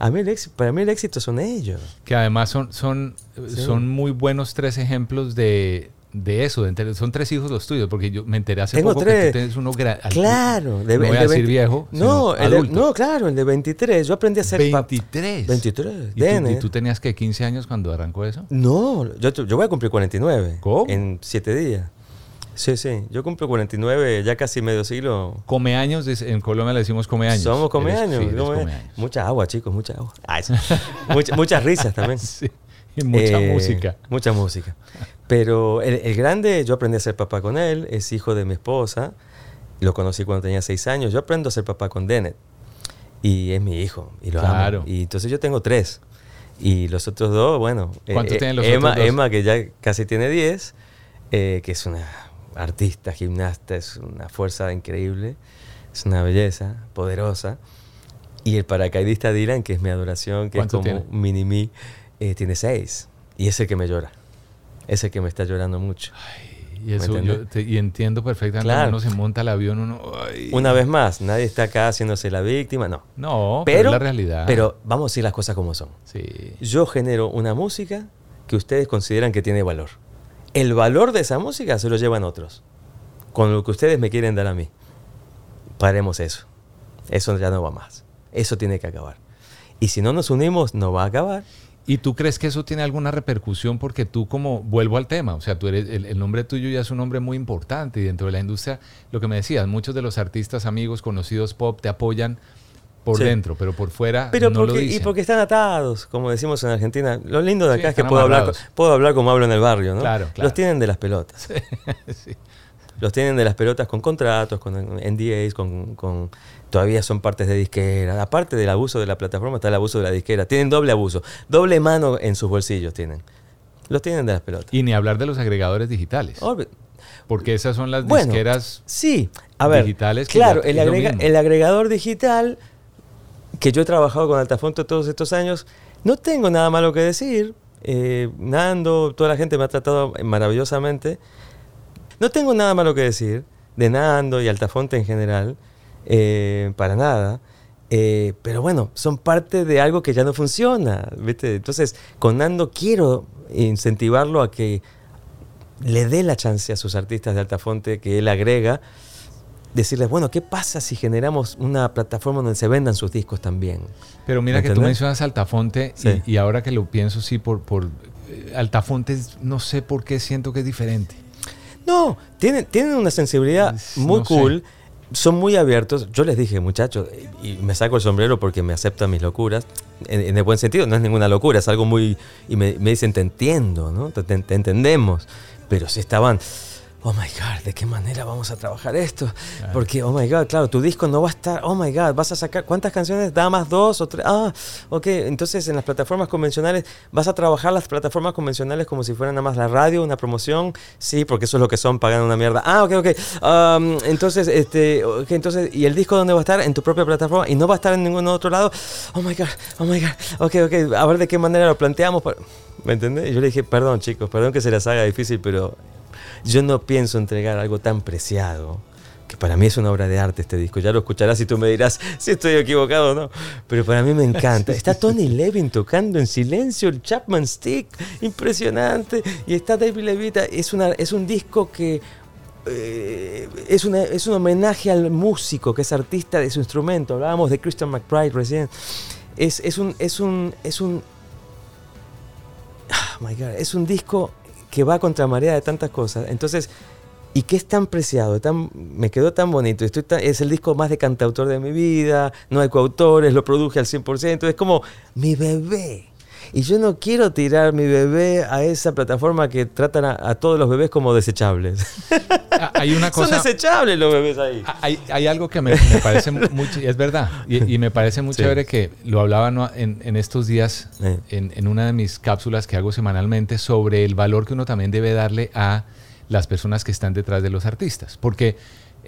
S3: A mí el éxito, para mí el éxito son ellos.
S4: Que además son, son,
S3: Sí.
S4: son muy buenos tres ejemplos de, de eso. de son tres hijos los tuyos, porque yo me enteré hace
S3: Tengo
S4: poco que
S3: tres.
S4: tú tienes uno gra- al-
S3: Claro, de,
S4: no voy a
S3: de
S4: decir
S3: 20
S4: viejo,
S3: No, el de- no, claro, el de 23. Yo aprendí a ser pap-
S4: 23.
S3: 23.
S4: ¿Y tú, y tú tenías que 15 años cuando arrancó eso?
S3: No, yo, yo voy a cumplir 49.
S4: ¿Cómo?
S3: En 7 días. Sí, sí. Yo cumplo 49, ya casi medio siglo.
S4: Come años, en Colombia le decimos come años.
S3: Somos come años.
S4: sí,
S3: come-
S4: come años.
S3: Mucha agua, chicos, mucha agua. (laughs) Ay. Mucha- muchas risas también.
S4: Sí, (laughs) mucha
S3: Eh,
S4: música.
S3: Mucha música. Pero el, el grande, yo aprendí a ser papá con él, es hijo de mi esposa. Lo conocí cuando tenía seis años. Yo aprendo a ser papá con Dennett. Y es mi hijo. Y lo
S4: Claro.
S3: amo. Y entonces yo tengo tres. Y los otros dos, bueno. eh,
S4: ¿Cuántos
S3: eh,
S4: tienen los
S3: Emma,
S4: otros dos?
S3: Emma, que ya casi tiene diez, eh, que es una artista, gimnasta, es una fuerza increíble. Es una belleza, poderosa. Y el paracaidista Dylan, que es mi adoración, que es
S4: ¿Cuánto
S3: como
S4: tiene?
S3: un mini mí, eh, tiene seis. Y es el que me llora. Es el que me está llorando mucho.
S4: Y, eso
S3: ¿Me
S4: yo
S3: entendés?
S4: te- y entiendo perfectamente
S3: Claro.
S4: uno se monta al avión, uno... ay.
S3: Una vez más, nadie está acá haciéndose la víctima, no.
S4: No, pero,
S3: Pero,
S4: es la realidad.
S3: pero vamos a decir las cosas como son.
S4: Sí.
S3: Yo genero una música que ustedes consideran que tiene valor. El valor de esa música se lo llevan otros. Con lo que ustedes me quieren dar a mí. Paremos eso. Eso ya no va más. Eso tiene que acabar. Y si no nos unimos, no va a acabar.
S4: ¿Y tú crees que eso tiene alguna repercusión? Porque tú como, vuelvo al tema, o sea, tú eres, el, el nombre tuyo ya es un nombre muy importante y dentro de la industria, lo que me decías, muchos de los artistas, amigos, conocidos pop te apoyan por
S3: Sí.
S4: dentro, pero por fuera
S3: Pero
S4: no lo
S3: porque, y
S4: dicen.
S3: porque están atados, como decimos en Argentina. Lo lindo de
S4: Sí,
S3: acá es que puedo hablar, puedo hablar como hablo en el barrio, ¿no?
S4: Claro, claro.
S3: Los tienen de las pelotas. (laughs)
S4: Sí.
S3: Los tienen de las pelotas con contratos, con NDAs, con, con- todavía son partes de disquera. Aparte del abuso de la plataforma está el abuso de la disquera. Tienen doble abuso, doble mano en sus bolsillos tienen. Los tienen de las pelotas.
S4: Y ni hablar de los agregadores digitales.
S3: Olvi-
S4: Porque esas son las
S3: Bueno,
S4: disqueras
S3: Sí, a ver,
S4: digitales que
S3: claro, el, agrega- el agregador digital que yo he trabajado con Altafonso todos estos años, no tengo nada malo que decir. Eh, Nando, toda la gente me ha tratado maravillosamente. No tengo nada malo que decir de Nando y Altafonte en general, eh, para nada. Eh, pero bueno, son parte de algo que ya no funciona, ¿viste? Entonces, con Nando quiero incentivarlo a que le dé la chance a sus artistas de Altafonte que él agrega, decirles, bueno, ¿qué pasa si generamos una plataforma donde se vendan sus discos también?
S4: Pero mira que tú mencionas Altafonte y-
S3: Sí.
S4: y, ahora que lo pienso, sí, por, por eh, Altafonte, no sé por qué siento que es diferente.
S3: No, tienen, tienen una sensibilidad muy
S4: no sé.
S3: cool, son muy abiertos. Yo les dije, muchachos, y me saco el sombrero porque me aceptan mis locuras, en, en el buen sentido, no es ninguna locura, es algo muy... Y me, me dicen, te entiendo, ¿no? Te, te- te entendemos. Pero si estaban... Oh my God, ¿de qué manera vamos a trabajar esto? Porque, oh my God, claro, tu disco no va a estar, oh my God, vas a sacar, ¿cuántas canciones? ¿Da más dos o tres? Ah, ok, entonces en las plataformas convencionales, ¿vas a trabajar las plataformas convencionales como si fueran nada más la radio, una promoción? Sí, porque eso es lo que son, pagando una mierda. Ah, ok, ok. Um, entonces, este, ok, entonces, ¿y el disco dónde va a estar? En tu propia plataforma y no va a estar en ningún otro lado. Oh my God, oh my God, ok, ok, a ver de qué manera lo planteamos. ¿Me entendés? Y yo le dije, perdón chicos, perdón que se les haga difícil, pero yo no pienso entregar algo tan preciado que para mí es una obra de arte este disco. Ya lo escucharás y tú me dirás si estoy equivocado o no. Pero para mí me encanta. Está (laughs) Tony Levin tocando en silencio el Chapman Stick, impresionante. Y está David Levita. Es, una, es un disco que eh, es, una, es un homenaje al músico que es artista de su instrumento. Hablábamos de Christian McBride recién. Es, es un. Es un. Es un. Oh my God, es un disco que va contra marea de tantas cosas. Entonces, y que es tan preciado, tan, me quedó tan bonito. Estoy es el disco más de cantautor de mi vida, no hay coautores, lo produje al 100%, es como mi bebé. Y yo no quiero tirar mi bebé a esa plataforma que tratan a, todos los bebés como desechables.
S4: Ah, hay una (laughs) cosa,
S3: Son desechables los bebés ahí.
S4: Ah, hay, hay algo que me, parece mucho, es verdad, y, me parece muy chévere que lo hablaba en, en estos días, en, en una de mis cápsulas que hago semanalmente, sobre el valor que uno también debe darle a las personas que están detrás de los artistas. Porque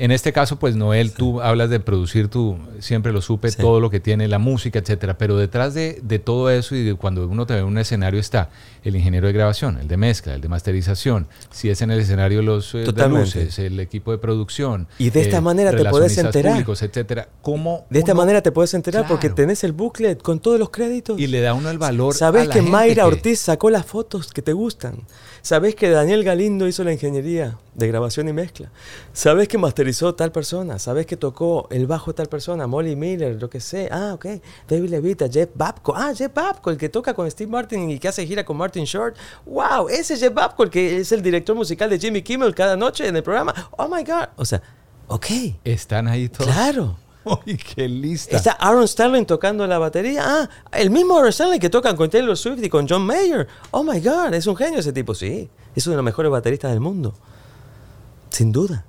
S4: en este caso, pues Noel, tú hablas de producir, tú siempre lo supe, todo lo que tiene, la música, etcétera. Pero detrás de, todo eso y de cuando uno te ve en un escenario está el ingeniero de grabación, el de mezcla, el de masterización, si es en el escenario los eh, de luces, el equipo de producción.
S3: Y de esta eh, manera te puedes enterar.
S4: Públicos, etcétera. ¿Cómo
S3: de esta manera te puedes enterar porque tenés el booklet con todos los créditos.
S4: Y le da uno el valor.
S3: Sabes que Mayra Ortiz sacó las fotos que te gustan. Sabes que Daniel Galindo hizo la ingeniería de grabación y mezcla. Sabes que masterizó tal persona. Sabes que tocó el bajo tal persona. Molly Miller, lo que sé. Ah, ok. David Levita, Jeff Babco. Ah, Jeff Babco, el que toca con Steve Martin y que hace gira con Martin Short. Wow, ese Jeff Babco, el que es el director musical de Jimmy Kimmel cada noche en el programa. Oh my God. O sea, ok.
S4: Están ahí todos.
S3: Claro. (laughs)
S4: ¡Uy, qué lista!
S3: Está Aaron Sterling tocando la batería. Ah, el mismo Aaron Sterling que toca con Taylor Swift y con John Mayer. Oh my God, es un genio ese tipo. Sí, es uno de los mejores bateristas del mundo. Sin duda.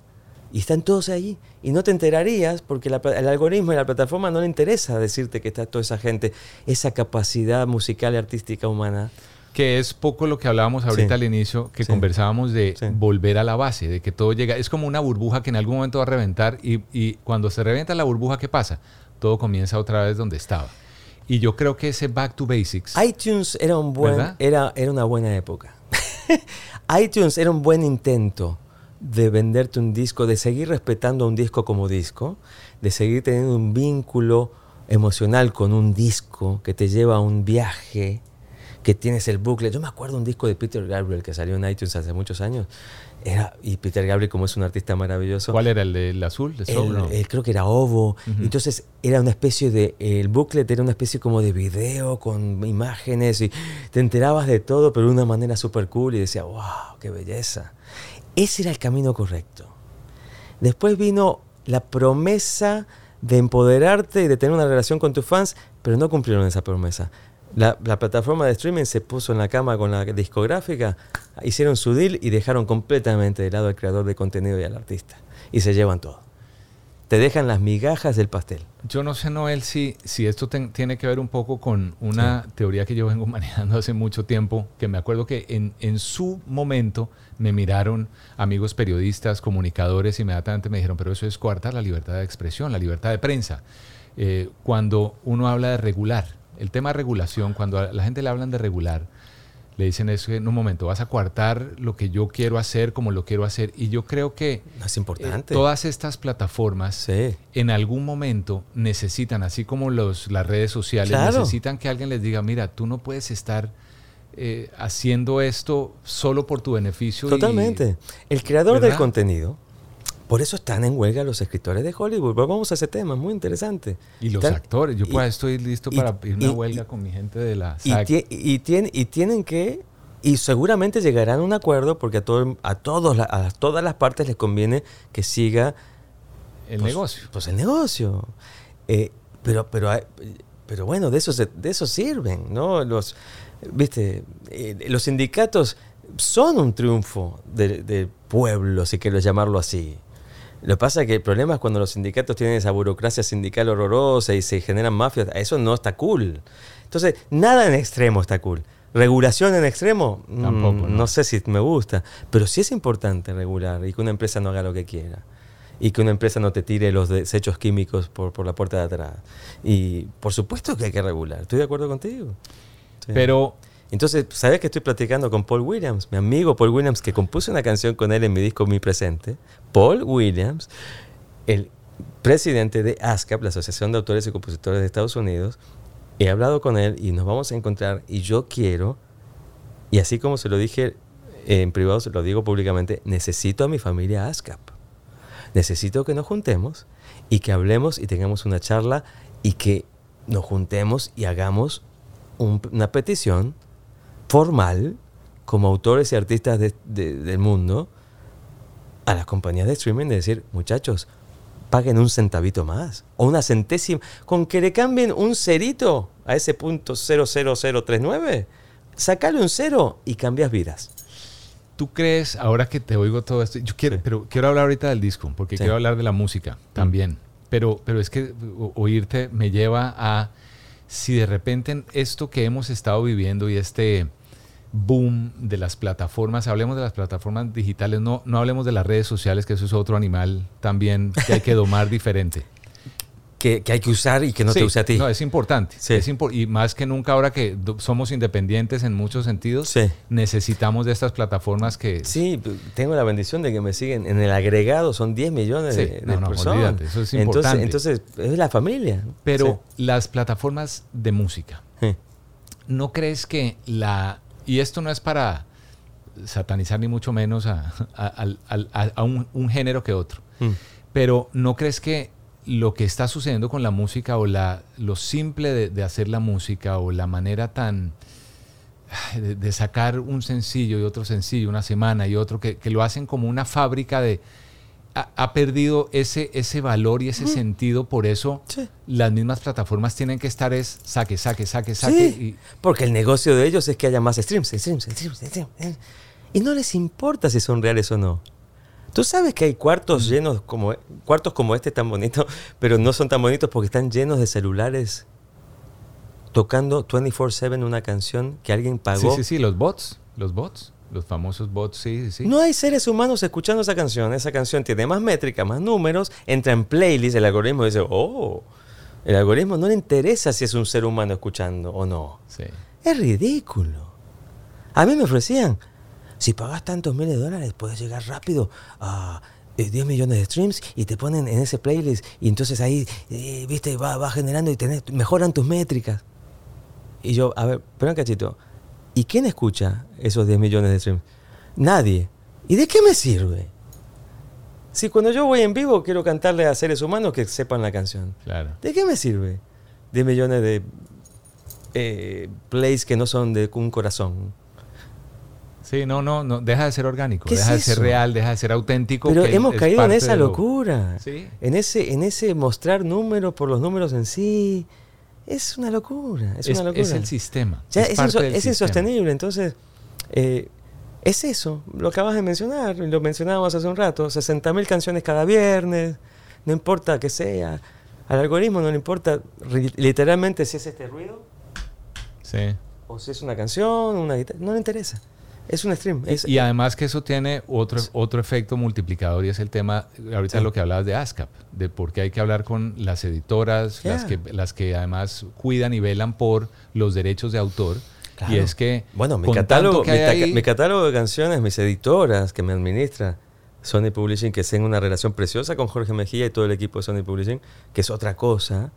S3: Y están todos ahí. Y no te enterarías porque el algoritmo y la plataforma no le interesa decirte que está toda esa gente, esa capacidad musical y artística humana
S4: que es poco lo que hablábamos ahorita al inicio, que conversábamos de volver a la base, de que todo llega, es como una burbuja que en algún momento va a reventar y, cuando se revienta la burbuja, ¿qué pasa? Todo comienza otra vez donde estaba. Y yo creo que ese Back to Basics.
S3: iTunes era, un buen, era, era una buena época. (laughs) iTunes era un buen intento de venderte un disco, de seguir respetando un disco como disco, de seguir teniendo un vínculo emocional con un disco que te lleva a un viaje que tienes el bucle. Yo me acuerdo un disco de Peter Gabriel que salió en iTunes hace muchos años. Era, y Peter Gabriel, como es un artista maravilloso.
S4: ¿Cuál era el del azul? De
S3: creo que era Ovo. Entonces era una especie de. El booklet era una especie como de video con imágenes y te enterabas de todo, pero de una manera súper cool y decía, wow, qué belleza. Ese era el camino correcto. Después vino la promesa de empoderarte y de tener una relación con tus fans, pero no cumplieron esa promesa. La, plataforma de streaming se puso en la cama con la discográfica, hicieron su deal y dejaron completamente de lado al creador de contenido y al artista. Y se llevan todo. Te dejan las migajas del pastel.
S4: Yo no sé, Noel, si, si esto tiene que ver un poco con una teoría que yo vengo (laughs) manejando hace mucho tiempo, que me acuerdo que en, en su momento me miraron amigos periodistas, comunicadores, y inmediatamente me dijeron, pero eso es coartar la libertad de expresión, la libertad de prensa. Eh, cuando uno habla de regular, el tema de regulación, cuando a la gente le hablan de regular, le dicen eso en un momento, vas a coartar lo que yo quiero hacer como lo quiero hacer. Y yo creo que
S3: es importante.
S4: Eh, todas estas plataformas en algún momento necesitan, así como los, las redes sociales, necesitan que alguien les diga, mira, tú no puedes estar eh, haciendo esto solo por tu beneficio.
S3: Totalmente. El creador del contenido por eso están en huelga los escritores de Hollywood. Vamos a ese tema, muy interesante.
S4: Y los actores. Yo pues estoy listo para irme a huelga con mi gente de la
S3: SAG. Y, y tienen que y seguramente llegarán a un acuerdo porque a, todo, a, todos, a todas las partes les conviene que siga
S4: el pues, negocio.
S3: Pues el negocio. Eh, pero, pero, pero bueno, de eso, de eso sirven, ¿no? Los, viste, eh, los sindicatos son un triunfo del pueblo, si quiero llamarlo así. Lo que pasa es que el problema es cuando los sindicatos tienen esa burocracia sindical horrorosa y se generan mafias. Eso no está cool. Entonces, nada en extremo está cool. ¿Regulación en extremo? Mm, Tampoco. no. sé si me gusta. Pero sí es importante regular y que una empresa no haga lo que quiera. Y que una empresa no te tire los desechos químicos por, por la puerta de atrás. Y por supuesto que hay que regular. Estoy de acuerdo contigo.
S4: Pero
S3: entonces, ¿sabes que estoy platicando con Paul Williams? Mi amigo Paul Williams, que compuso una canción con él en mi disco Mi Presente. Paul Williams. el presidente de ASCAP, la Asociación de Autores y Compositores de Estados Unidos. He hablado con él y nos vamos a encontrar y yo quiero, y así como se lo dije en privado, se lo digo públicamente, necesito a mi familia ASCAP. Necesito que nos juntemos y que hablemos y tengamos una charla y que nos juntemos y hagamos una petición formal como autores y artistas del mundo a las compañías de streaming de decir, muchachos, paguen un centavito más o una centésima, con que le cambien un cerito a ese punto 00039, sacale un cero y cambias vidas.
S4: ¿Tú crees, ahora que te oigo todo esto, yo quiero, pero quiero hablar ahorita del disco, porque quiero hablar de la música también, pero, pero es que oírte me lleva a si de repente esto que hemos estado viviendo y este boom de las plataformas, hablemos de las plataformas digitales, no, no hablemos de las redes sociales, que eso es otro animal también que hay que domar diferente. (laughs)
S3: Que, hay que usar y que no te use a ti.
S4: No, es importante. Es y más que nunca ahora que somos independientes en muchos sentidos, necesitamos de estas plataformas que...
S3: Sí, tengo la bendición de que me siguen. En el agregado son 10 millones de, personas. eso es importante. Entonces, es la familia.
S4: Pero las plataformas de música, ¿no crees que la y esto no es para satanizar ni mucho menos a, un, género que otro. Mm. Pero ¿no crees que lo que está sucediendo con la música o la, lo simple de, hacer la música o la manera tan de, sacar un sencillo y otro sencillo, una semana y otro, que, lo hacen como una fábrica de... Ha, perdido ese, ese valor y ese sentido, por eso las mismas plataformas tienen que estar es saque, saque, saque, saque.
S3: Y, porque el negocio de ellos es que haya más streams, streams, streams, streams. Y no les importa si son reales o no. Tú sabes que hay cuartos mm. llenos como cuartos como este tan bonitos, (laughs) pero no son tan bonitos porque están llenos de celulares tocando 24/7 una canción que alguien pagó.
S4: Sí, sí, sí, los bots, los bots, los famosos bots, sí, sí.
S3: No hay seres humanos escuchando esa canción. Esa canción tiene más métrica, más números, entra en playlist, el algoritmo dice, "Oh, el algoritmo no le interesa si es un ser humano escuchando o no." Sí. Es ridículo. A mí me ofrecían si pagas tantos miles de dólares, puedes llegar rápido a 10 eh, millones de streams y te ponen en ese playlist y entonces ahí, eh, viste, va, va generando y tenés, mejoran tus métricas. Y yo, a ver, pero un cachito, ¿y quién escucha esos 10 millones de streams? Nadie. ¿Y de qué me sirve? Si cuando yo voy en vivo quiero cantarle a seres humanos que sepan la canción.
S4: Claro.
S3: ¿De qué me sirve? 10 millones de eh, plays que no son de un corazón.
S4: Sí, no, no, no, deja de ser orgánico, deja de ser real, deja de ser auténtico.
S3: Pero hemos caído en esa locura, en, ese, en ese mostrar números por los números en sí. Es una locura, es, una locura.
S4: Es el sistema.
S3: es, insostenible, entonces eh, es eso, lo acabas de mencionar, lo mencionábamos hace un rato, 60 mil canciones cada viernes, no importa que sea, al algoritmo no le importa literalmente si es este ruido,
S4: sí.
S3: o si es una canción, una guitarra, no le interesa. Es un stream.
S4: y además que eso tiene otro, otro efecto multiplicador y es el tema, ahorita lo que hablabas de ASCAP, de por qué hay que hablar con las editoras, las, que, las que además cuidan y velan por los derechos de autor. Y es que...
S3: Bueno, mi catálogo, mi, catálogo de canciones, mis editoras que me administra Sony Publishing, que tengo una relación preciosa con Jorge Mejía y todo el equipo de Sony Publishing, que es otra cosa,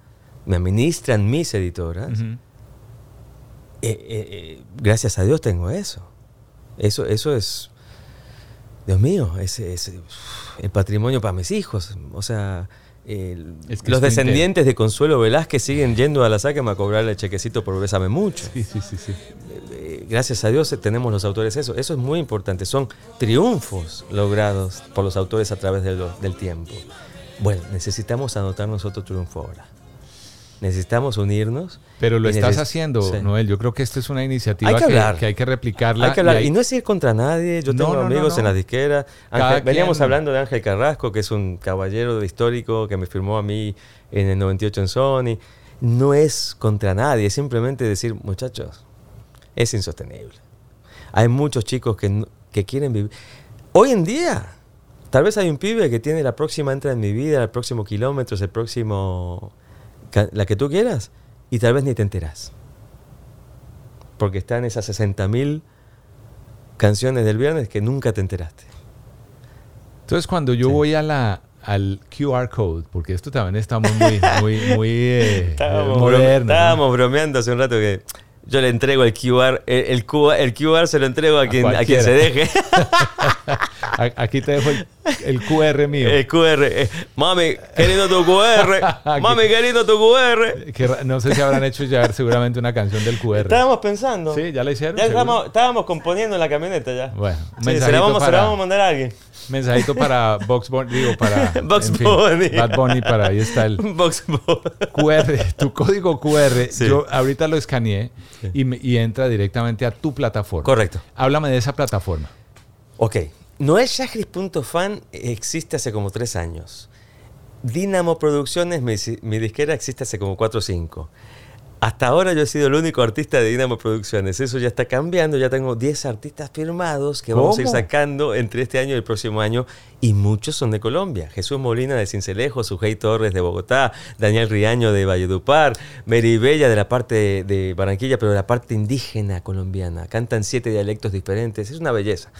S3: me administran mis editoras. Eh, eh, eh, gracias a Dios tengo eso. Eso, eso es, Dios mío, es, es el patrimonio para mis hijos. O sea, los descendientes de Consuelo Velázquez siguen yendo a la sáquema a cobrarle el chequecito por Bésame Mucho.
S4: Sí, sí, sí,
S3: eh, Gracias a Dios tenemos los autores eso. Eso es muy importante. Son triunfos logrados por los autores a través del tiempo. Bueno, necesitamos anotar nosotros triunfo ahora necesitamos unirnos.
S4: Pero lo estás haciendo, Noel. Yo creo que esta es una iniciativa que, hay que replicarla.
S3: Hay que hablar. Y, no es ir contra nadie. Yo tengo amigos en la disquera. veníamos hablando de Ángel Carrasco, que es un caballero histórico que me firmó a mí en el 98 en Sony. No es contra nadie, es simplemente decir, muchachos, es insostenible. Hay muchos chicos que, que quieren vivir. Hoy en día, tal vez hay un pibe que tiene la próxima entra en mi vida, el próximo kilómetro, el próximo la que tú quieras, y tal vez ni te enteras. Porque están esas 60.000 canciones del viernes que nunca te enteraste.
S4: Entonces, cuando yo voy a la, al QR code, porque esto también estamos muy, muy, muy (laughs) eh,
S3: Estábamos,
S4: modernos.
S3: estábamos bromeando hace un rato que yo le entrego el QR, el, el QR, el QR se lo entrego a quien, a quien se deje. (laughs) (laughs)
S4: Aquí te dejo el, el QR mío.
S3: El QR. eh, mami, qué lindo tu QR. (laughs) Mami, qué lindo tu QR.
S4: Que no sé si habrán hecho ya seguramente una canción del QR.
S3: Estábamos pensando.
S4: Sí, ya la hicieron.
S3: Ya estábamos, estábamos componiendo en la camioneta ya.
S4: Bueno,
S3: Sí, se, la se vamos a mandar a alguien.
S4: Mensajito para Box Bunny, digo, para (laughs)
S3: Bugs
S4: en fin,
S3: Bunny.
S4: Bad Bunny, para ahí está el (laughs)
S3: Box
S4: QR, tu código QR.
S3: Sí.
S4: Yo ahorita lo escaneé y, me- y entra directamente a tu plataforma.
S3: Correcto.
S4: Háblame de esa plataforma.
S3: Ok. Noelshagris.fan existe hace como tres años. Dynamo Producciones, mi, mi disquera, existe hace como cuatro o cinco. Hasta ahora yo he sido el único artista de Dynamo Producciones. Eso ya está cambiando. Ya tengo 10 artistas firmados que vamos a ir sacando entre este año y el próximo año. Y muchos son de Colombia. Jesús Molina de Cincelejo, Sujei Torres de Bogotá, Daniel Riaño de Valledupar, Mary Bella de la parte de Barranquilla, pero de la parte indígena colombiana. Cantan siete dialectos diferentes. Es una belleza.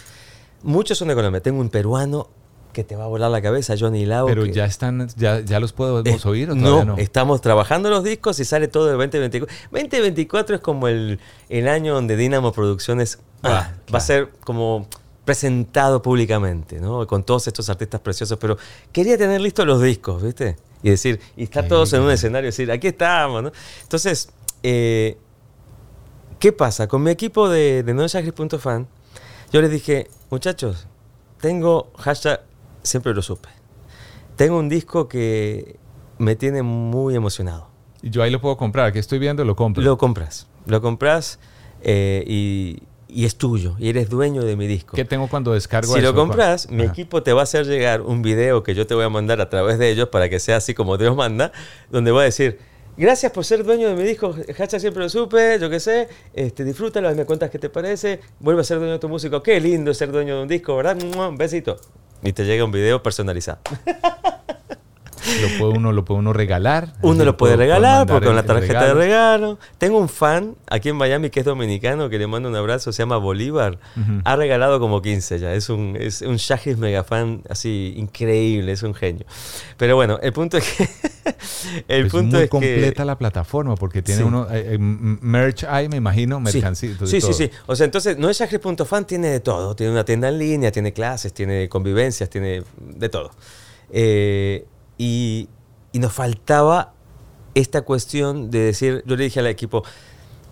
S3: Muchos son de Colombia. Tengo un peruano que te va a volar la cabeza, Johnny Lau.
S4: Pero
S3: que-
S4: ya están, ya, ya los podemos
S3: eh,
S4: oír o
S3: no, estamos trabajando los discos y sale todo el 2024. 2024 es como el, el año donde Dynamo Producciones ah, va a ser como presentado públicamente, ¿no? Con todos estos artistas preciosos, pero quería tener listos los discos, ¿viste? Y decir, y estar todos en un escenario, decir, aquí estamos, ¿no? Entonces, eh, ¿qué pasa? Con mi equipo de, de nonshagris.fan, yo les dije, muchachos, tengo hashtag, siempre lo supe. Tengo un disco que me tiene muy emocionado.
S4: Y yo ahí lo puedo comprar. Aquí estoy viendo, lo compro.
S3: Lo compras, lo compras eh, y, y es tuyo, y eres dueño de mi disco.
S4: ¿Qué tengo cuando descargo
S3: Si
S4: eso?
S3: lo compras, mi
S4: Ajá.
S3: equipo te va a hacer llegar un video que yo te voy a mandar a través de ellos para que sea así como Dios manda, donde voy a decir, gracias por ser dueño de mi disco, Hacha siempre lo supe, yo qué sé, este, disfrútalo me cuentas qué te parece, vuelve a ser dueño de tu músico, qué lindo ser dueño de un disco, ¿verdad? Un besito. Y te llega un video personalizado. (laughs)
S4: Lo puede uno, lo puede uno regalar.
S3: Uno lo puede regalar porque con la
S4: el
S3: tarjeta de regalo. Tengo un fan aquí en Miami que es dominicano, que le mando un abrazo, se llama Bolívar. Ha regalado como 15 ya. Es un, es un Shagis mega fan así increíble, es un genio. Pero bueno, el punto es que. (laughs) el
S4: es
S3: punto
S4: muy
S3: es
S4: completa
S3: que.
S4: la plataforma porque tiene
S3: Sí.
S4: uno eh, eh, merch hay, me imagino,
S3: Sí,
S4: mercancía.
S3: sí, sí, sí. O sea, entonces, no es Shagris.fan, tiene de todo. Tiene una tienda en línea, tiene clases, tiene convivencias, tiene de todo. Eh, y, y nos faltaba esta cuestión de decir, yo le dije al equipo,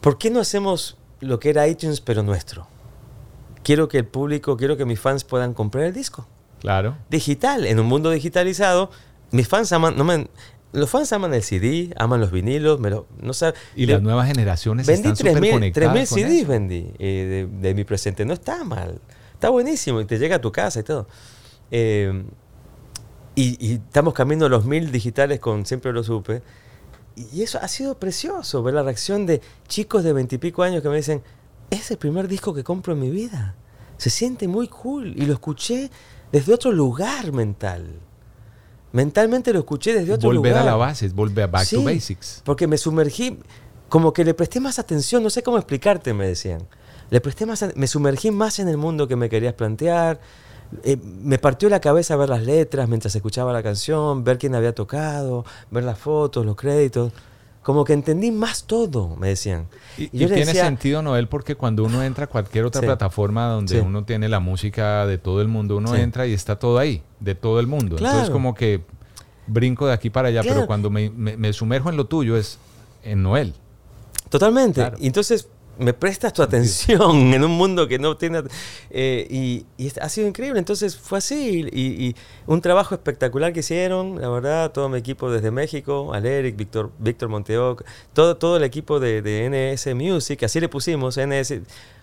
S3: ¿por qué no hacemos lo que era iTunes pero nuestro? Quiero que el público, quiero que mis fans puedan comprar el disco.
S4: Claro.
S3: Digital, en un mundo digitalizado, mis fans aman, no me- los fans aman el CD, aman los vinilos, me lo, no sabe,
S4: Y
S3: de-
S4: las nuevas generaciones
S3: Vendí
S4: están súper
S3: 3.000
S4: conectadas
S3: 3.000
S4: con
S3: CDs
S4: eso.
S3: vendí eh, de, de mi presente. No está mal. Está buenísimo y te llega a tu casa y todo. Eh, y, y estamos cambiando los mil digitales con Siempre lo supe. Y eso ha sido precioso, ver la reacción de chicos de veintipico años que me dicen, es el primer disco que compro en mi vida. Se siente muy cool. Y lo escuché desde otro lugar mental. Mentalmente lo escuché desde otro
S4: Volver
S3: lugar.
S4: a la base, volver back to
S3: Sí,
S4: basics.
S3: Porque me sumergí, como que le presté más atención, no sé cómo explicarte, me decían. Le presté más, a- me sumergí más en el mundo que me querías plantear. Eh, me partió la cabeza ver las letras mientras escuchaba la canción, ver quién había tocado, ver las fotos, los créditos. Como que entendí más todo, me decían.
S4: Y,
S3: yo
S4: tiene
S3: decía-
S4: sentido, Noel, porque cuando uno entra a cualquier otra
S3: Sí.
S4: plataforma donde
S3: Sí.
S4: uno tiene la música de todo el mundo, uno
S3: Sí.
S4: entra y está todo ahí, de todo el mundo. Entonces como que brinco de aquí para allá, pero cuando me, me- me sumerjo en lo tuyo es en Noel.
S3: Totalmente.
S4: Claro.
S3: Y entonces me prestas tu atención (laughs) en un mundo que no tiene... eh, y, ha sido increíble. Entonces fue así. Y, y un trabajo espectacular que hicieron, la verdad, todo mi equipo desde México, al Eric, Víctor, Víctor Monteoc, todo, todo el equipo de, de NS Music, así le pusimos, NS...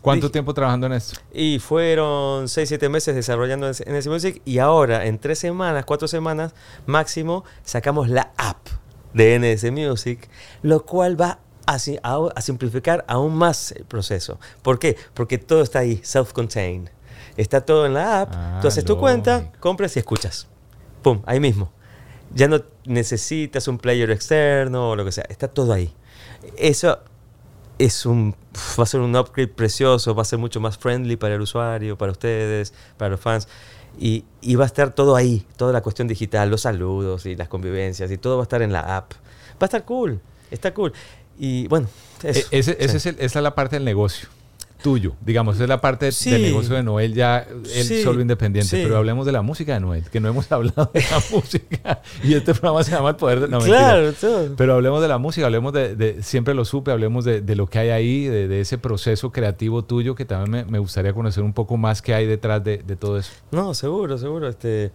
S4: ¿Cuánto
S3: Dije-
S4: tiempo trabajando en esto?
S3: y fueron 6, 7 meses desarrollando NS Music y ahora en 3 semanas, 4 semanas máximo, sacamos la app de NS Music, lo cual va a, a- simplificar aún más el proceso. ¿Por qué? Porque todo está ahí, self-contained. Está todo en la app,
S4: Ah,
S3: tú haces tu cuenta, compras y escuchas. ¡Pum! Ahí mismo. Ya no necesitas un player externo o lo que sea, está todo ahí. Eso es un va a ser un upgrade precioso, va a ser mucho más friendly para el usuario, para ustedes, para los fans. Y, y va a estar todo ahí, toda la cuestión digital, los saludos y las convivencias y todo va a estar en la app. Va a estar cool, está cool. Y bueno, eso.
S4: E- ese- ese
S3: Sí.
S4: es el- esa es la parte del negocio tuyo, digamos, esa es la parte
S3: Sí.
S4: del negocio de Noel ya él
S3: Sí,
S4: solo independiente,
S3: sí.
S4: pero hablemos de la música de Noel, que no hemos (laughs) hablado de la música y este programa se llama El Poder de no.
S3: Claro, todo.
S4: Pero hablemos de la música, hablemos de, de- siempre lo supe, hablemos de, de lo que hay ahí, de, de ese proceso creativo tuyo que también me, me gustaría conocer un poco más que hay detrás de, todo eso.
S3: No, seguro, seguro. Este,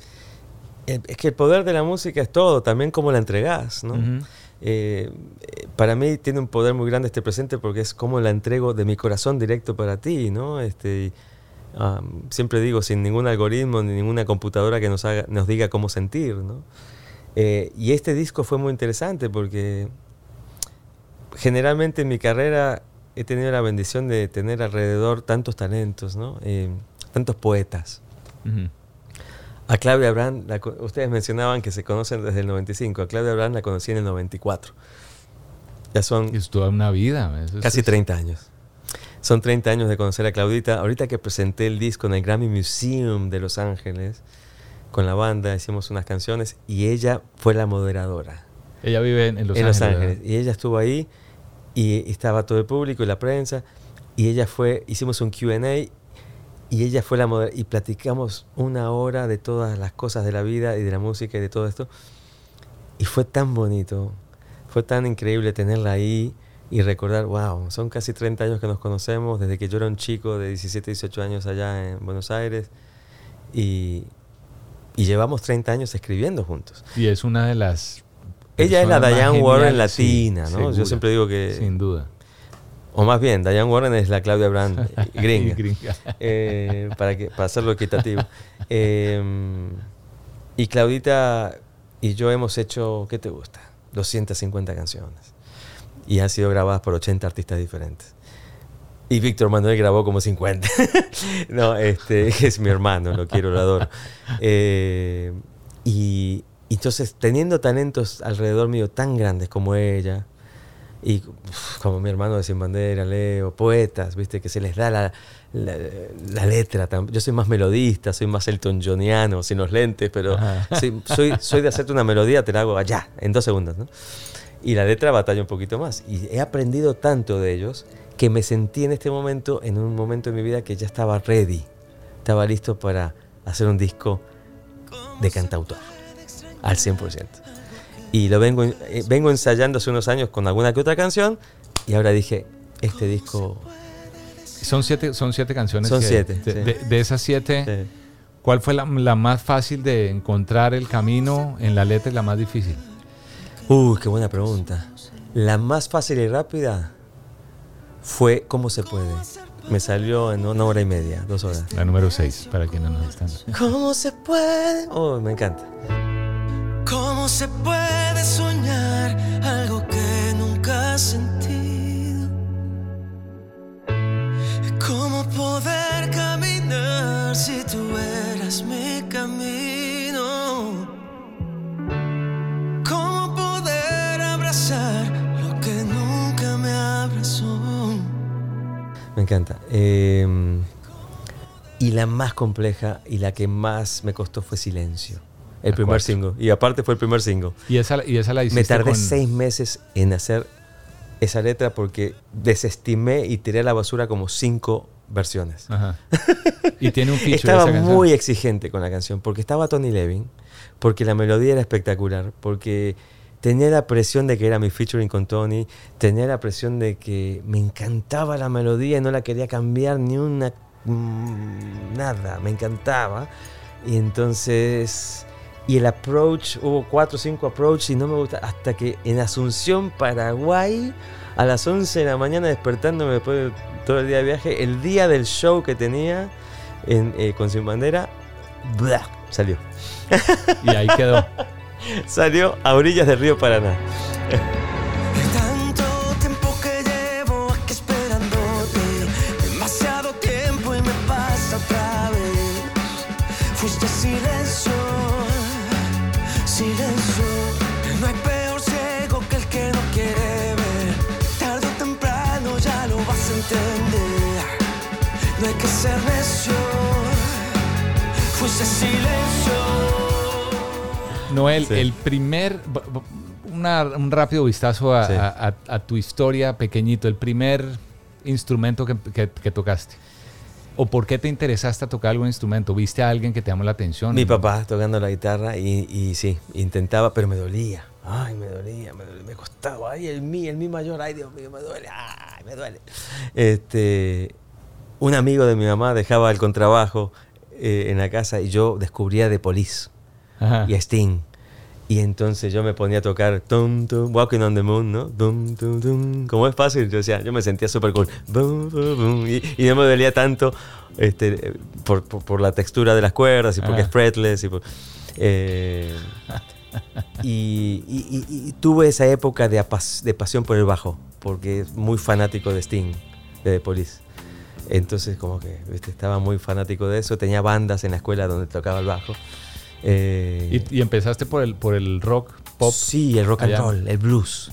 S3: eh, es que el poder de la música es todo, también cómo la entregás, ¿no? Eh, para mí tiene un poder muy grande este presente porque es como la entrego de mi corazón directo para ti, ¿no? Este, siempre digo, sin ningún algoritmo ni ninguna computadora que nos, haga, nos diga cómo sentir, ¿no? Eh, y este disco fue muy interesante porque generalmente en mi carrera he tenido la bendición de tener alrededor tantos talentos, ¿no? Eh, tantos poetas. A Claudia Brand, la ustedes mencionaban que se conocen desde el 95. A Claudia Brand la conocí en el 94. Ya son
S4: Es toda una vida. eso
S3: casi
S4: es-
S3: 30 años. Son 30 años de conocer a Claudita. Ahorita que presenté el disco en el Grammy Museum de Los Ángeles, con la banda hicimos unas canciones y ella fue la moderadora
S4: Ella vive en, en Los
S3: en
S4: Ángeles.
S3: Los Ángeles.
S4: ¿verdad?
S3: Y ella estuvo ahí y estaba todo el público y la prensa. Y ella fue, hicimos un QA y ella fue la moder y platicamos una hora de todas las cosas de la vida y de la música y de todo esto. Y fue tan bonito, fue tan increíble tenerla ahí y recordar, wow, son casi 30 años que nos conocemos, desde que yo era un chico de 17, 18 años allá en Buenos Aires. Y, y llevamos 30 años escribiendo juntos.
S4: Y es una de las.
S3: Ella es la Diane Warren
S4: sí,
S3: latina, ¿no?
S4: segura,
S3: Yo siempre digo que...
S4: Sin duda.
S3: O más bien, Diane Warren es la Claudia Brand (laughs) gringa.
S4: Gringa.
S3: Eh, para, que, para hacerlo equitativo. Eh, y Claudita y yo hemos hecho, ¿qué te gusta? 250 canciones. Y han sido grabadas por 80 artistas diferentes. Y Víctor Manuel grabó como 50. (laughs) no, este es mi hermano, lo quiero, lo adoro. Eh, y y entonces, teniendo talentos alrededor mío tan grandes como ella, y uf, como mi hermano de Sin Bandera, Leo, poetas, viste, que se les da la, la, la letra. Yo soy más melodista, soy más Elton Johniano, sin los lentes, pero soy, (laughs) soy, soy de hacerte una melodía, te la hago allá, en dos segundos, ¿no? Y la letra batalla un poquito más. Y he aprendido tanto de ellos que me sentí en este momento, en un momento de mi vida que ya estaba ready, estaba listo para hacer un disco de cantautor, al 100%. Y lo vengo, eh, vengo ensayando hace unos años con alguna que otra canción y ahora dije, este disco...
S4: Son siete, son siete canciones.
S3: Son
S4: que-
S3: siete,
S4: De,
S3: sí.
S4: de- de esas siete,
S3: Sí.
S4: ¿cuál fue la, la más fácil de encontrar el camino en la letra y la más difícil?
S3: Uy, qué buena pregunta. La más fácil y rápida fue ¿Cómo se puede? Me salió en una hora y media, dos horas.
S4: La número seis, para quienes nos están.
S3: ¿Cómo se puede? Oh, me encanta.
S2: ¿Cómo se puede soñar algo que nunca has sentido? ¿Cómo poder caminar si tú eras mi camino? ¿Cómo poder abrazar lo que nunca me abrazó?
S3: Me encanta. Eh, y la más compleja y la que más me costó fue Silencio. El primer single. Y aparte fue el primer single.
S4: Y esa, y esa la hiciste
S3: Me tardé
S4: con-
S3: seis meses en hacer esa letra porque desestimé y tiré a la basura como cinco versiones.
S4: Ajá. Y tiene un (laughs) feature
S3: Estaba
S4: esa
S3: muy exigente con la canción porque estaba Tony Levin, porque la melodía era espectacular, porque tenía la presión de que era mi featuring con Tony, tenía la presión de que me encantaba la melodía y no la quería cambiar ni una mm, nada, me encantaba. Y entonces y el approach, hubo cuatro o cinco approaches y no me gusta hasta que en Asunción, Paraguay, a las 11 de la mañana despertándome después de todo el día de viaje, el día del show que tenía en, eh, con Sin Bandera, ¡blah! salió.
S4: Y ahí quedó. (laughs)
S3: salió a orillas del río Paraná.
S2: Fuese silencio.
S4: Noel, el primer, una- un rápido vistazo a,
S3: Sí.
S4: a- a- a tu historia pequeñito, el primer instrumento que, que- que tocaste. ¿O por qué te interesaste a tocar algún instrumento? ¿Viste a alguien que te llamó la atención?
S3: Mi papá tocando la guitarra y, y sí, intentaba, pero me dolía. Ay, me dolía, me, dolía, me costaba. Ay, el mi, el mi mayor, ay, Dios mío, me duele, ay, me duele. Este, un amigo de mi mamá dejaba el contrabajo eh, en la casa y yo descubría de Police
S4: Ajá.
S3: y a Sting. Y entonces yo me ponía a tocar tum, tum, Walking on the Moon, ¿no? Tum, tum, tum. Como es fácil, yo, decía, yo me sentía súper cool. Bum, bum, bum. Y, y no me dolía tanto este, por, por- por la textura de las cuerdas y porque
S4: Ah.
S3: es fretless. Y, por- eh, y, tuve esa época de, apas- de pasión por el bajo, porque es muy fanático de Sting, de The Police. Entonces, como que ¿viste? estaba muy fanático de eso. Tenía bandas en la escuela donde tocaba el bajo. Eh,
S4: ¿Y, y empezaste por el, por el rock pop?
S3: Sí, el rock and
S4: allá?
S3: roll, el blues.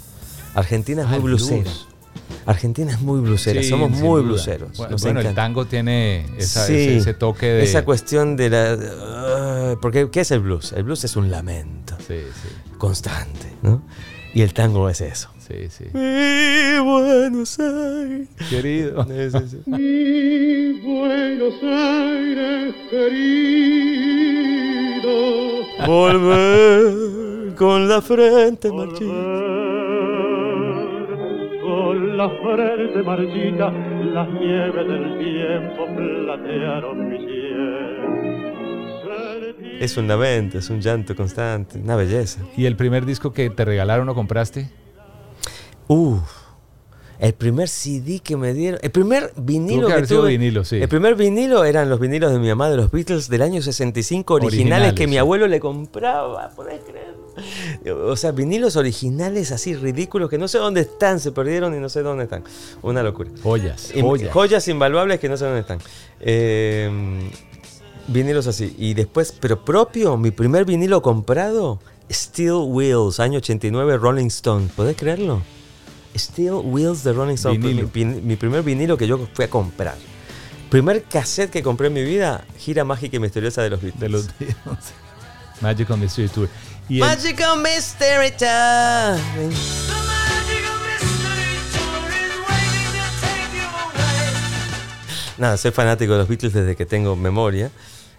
S3: Argentina es
S4: Ah,
S3: muy bluesera.
S4: blues.
S3: Argentina es muy bluesera,
S4: Sí,
S3: somos muy
S4: duda.
S3: blueseros.
S4: Bueno, bueno, el tango tiene esa-
S3: Sí,
S4: ese, ese toque de...
S3: Esa cuestión de la... ah, porque, ¿qué es el blues? El blues es un lamento
S4: Sí, sí,
S3: constante, ¿no? Y el tango es eso.
S4: Sí, sí.
S3: Mi Buenos Aires.
S4: Querido.
S3: Sí, sí, sí.
S2: Mi Buenos Aires querido.
S3: Volver con la frente marchita.
S2: Con la frente marchita, las nieves del tiempo platearon mi piel.
S3: Es un lamento, es un llanto constante, una belleza.
S4: ¿Y el primer disco que te regalaron o compraste?
S3: Uf, el primer CD que me dieron, el primer vinilo
S4: que
S3: que tuve,
S4: vinilo, sí.
S3: El primer vinilo eran los vinilos de mi mamá de los Beatles del año 65 originales,
S4: Originales,
S3: que mi abuelo le compraba, ¿podés creer? O sea, vinilos originales así ridículos que no sé dónde están, se perdieron y no sé dónde están. Una locura.
S4: Joyas, joyas.
S3: joyas invaluables que no sé dónde están. Eh, vinilos así. Y después, pero propio, mi primer vinilo comprado, Steel Wheels, año 89, Rolling Stone. ¿Podés creerlo? Steel Wheels de Rolling Stone.
S4: Vinilo.
S3: Mi, primer vinilo que yo fui a comprar. Primer cassette que compré en mi vida, Gira Mágica y Misteriosa de los Beatles.
S4: De los Beatles. Magical Mystery Tour. Y el-
S3: Magical Mystery Time. Nada, soy fanático de los Beatles desde que tengo memoria.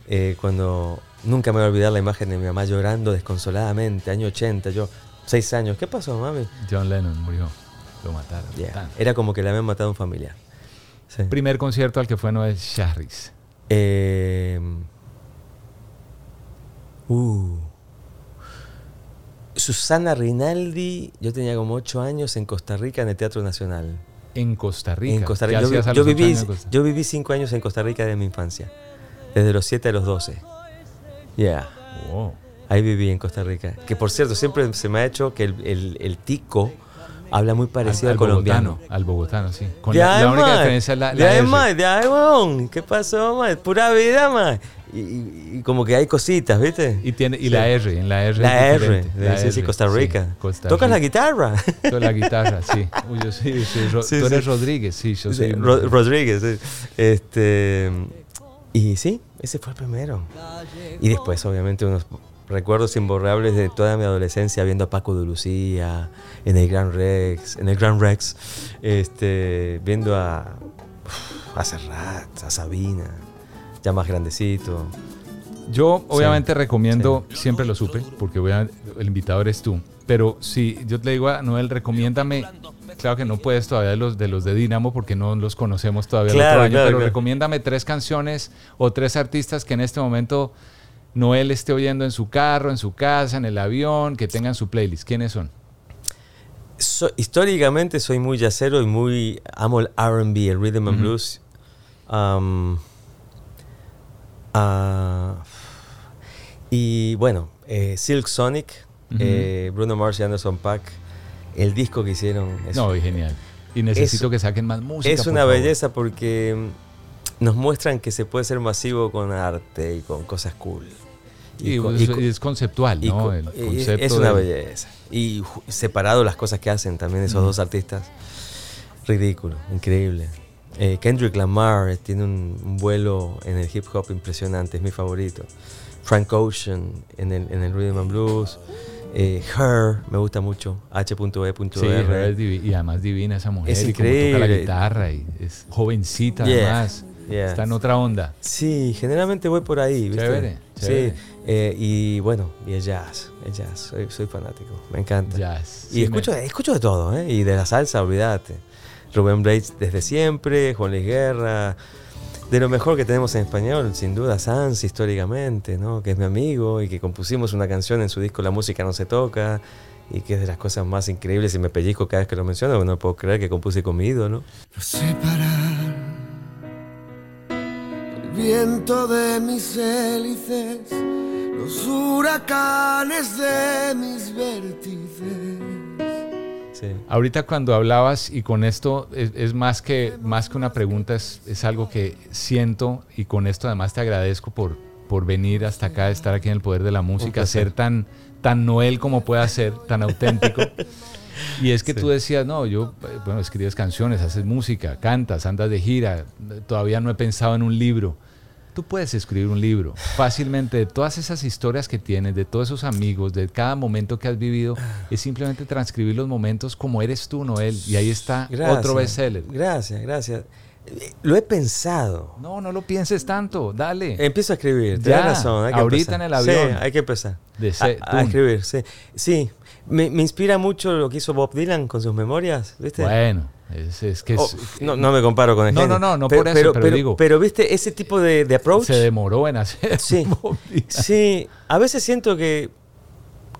S3: Eh, cuando nunca me voy a olvidar la imagen de mi mamá llorando desconsoladamente, año 80, yo, seis años. ¿Qué pasó, mami?
S4: John Lennon murió. Lo mataron.
S3: Yeah. Era como que le habían matado a un familiar. Sí.
S4: Primer concierto al que fue Noel Charris.
S3: Eh, uh. Susana Rinaldi, yo tenía como ocho años en Costa Rica en el Teatro Nacional.
S4: En Costa Rica.
S3: En Costa
S4: ¿Qué
S3: Rica. Yo, viví, yo viví cinco años en Costa Rica de mi infancia. Desde los 7 a los 12. Yeah.
S4: Wow.
S3: Ahí viví en Costa Rica. Que por cierto, siempre se me ha hecho que el, el- el tico habla muy parecido al, colombiano.
S4: Bogotano, al bogotano, sí. Con
S3: De
S4: la, la única diferencia es la, la
S3: mae, de ahí, weón. ¿Qué pasó, mae? Pura vida, mae. Y, y- y como que hay cositas, ¿viste?
S4: Y, tiene, y
S3: Sí.
S4: la R, en la R.
S3: La
S4: es
S3: R,
S4: la
S3: sí, Costa Rica.
S4: Costa
S3: ¿Tocas la guitarra?
S4: Toco la guitarra, sí. Uy, yo Ro- tú eres. Rodríguez, sí, yo soy. Un-
S3: Rodríguez, sí. Este, y sí, ese fue el primero. Y después, obviamente, unos recuerdos imborrables de toda mi adolescencia viendo a Paco de Lucía en el Gran Rex, en el Gran Rex, este, viendo a, a Serrat, a Sabina, ya más grandecito.
S4: Yo obviamente recomiendo, siempre lo supe, porque obviamente el invitado eres tú, pero si yo te digo a Noel, recomiéndame, claro que no puedes todavía de los de los de Dinamo porque no los conocemos todavía el
S3: Claro,
S4: otro año,
S3: claro,
S4: pero
S3: claro.
S4: recomiéndame tres canciones o tres artistas que en este momento Noel esté oyendo en su carro, en su casa, en el avión, que tengan su playlist. ¿Quiénes son?
S3: So- históricamente soy muy jazzero y muy amo el R&B, el rhythm and blues. Um, ah, y bueno, eh, Silk Sonic, eh, Bruno Mars y Anderson Paak, el disco que hicieron es,
S4: no, y genial. Y necesito
S3: es-
S4: que saquen más música.
S3: es
S4: por
S3: una
S4: favor.
S3: belleza porque mm, nos muestran que se puede ser masivo con arte y con cosas cool.
S4: Y,
S3: con-
S4: es,
S3: co-
S4: es conceptual,
S3: y
S4: ¿no?
S3: co-
S4: El
S3: y
S4: concepto
S3: es una
S4: de-
S3: belleza. Y separado las cosas que hacen también esos
S4: Mm.
S3: dos artistas. Ridículo, increíble. Eh, Kendrick Lamar eh, tiene un, un vuelo en el hip hop impresionante, es mi favorito. Frank Ocean en el, en el Rhythm and Blues. Eh, Her, me gusta mucho. H.E.R.
S4: Sí, Her divi- y además divina esa mujer.
S3: Es
S4: y como toca la
S3: increíble.
S4: guitarra y es jovencita
S3: Yeah,
S4: además.
S3: Yeah.
S4: Está en otra onda.
S3: Sí, generalmente voy por ahí, ¿viste?
S4: Chévere, chévere.
S3: Sí, eh, y bueno, y el jazz, el jazz, soy, soy fanático, me encanta.
S4: Jazz.
S3: Y
S4: Sí,
S3: escucho, escucho de todo, ¿eh? Y de la salsa, olvídate. Rubén Blades desde siempre, Juan Luis Guerra. De lo mejor que tenemos en español, sin duda, Sans históricamente, ¿no? Que es mi amigo y que compusimos una canción en su disco La música no se toca y que es de las cosas más increíbles y me pellizco cada vez que lo menciono, porque no puedo creer que compuse con mi ídolo.
S10: el viento de mis hélices, los huracanes de mis vértices.
S3: Sí.
S4: Ahorita cuando hablabas, y con esto es, es más, que, más que una pregunta, es, es algo que siento, y con esto además te agradezco por, por venir hasta acá, estar aquí en el Poder de la Música, ser tan, tan Noel como pueda ser, tan auténtico. (laughs) Y es que
S3: Sí.
S4: tú decías, no, yo, eh, bueno, escribes canciones, haces música, cantas, andas de gira, todavía no he pensado en un libro. Tú puedes escribir un libro fácilmente de todas esas historias que tienes, de todos esos amigos, de cada momento que has vivido. Es simplemente transcribir los momentos como eres tú, Noel. Y ahí está otro bestseller.
S3: Gracias, gracias. Lo he pensado.
S4: No, no lo pienses tanto, dale.
S3: Empiezo a escribir, tienes razón. Hay que
S4: ahorita
S3: empezar.
S4: en el avión.
S3: Sí, hay que empezar.
S4: De
S3: a, a escribir, sí. Sí, me, me inspira mucho lo que hizo Bob Dylan con sus memorias, ¿viste?
S4: Bueno, es, es que es-
S3: Oh, no, no me comparo con el
S4: No, no, no, no por eso, pero digo-
S3: Pero, viste, ese tipo de, de approach.
S4: se demoró en hacer.
S3: Sí, (laughs) sí. A veces siento que,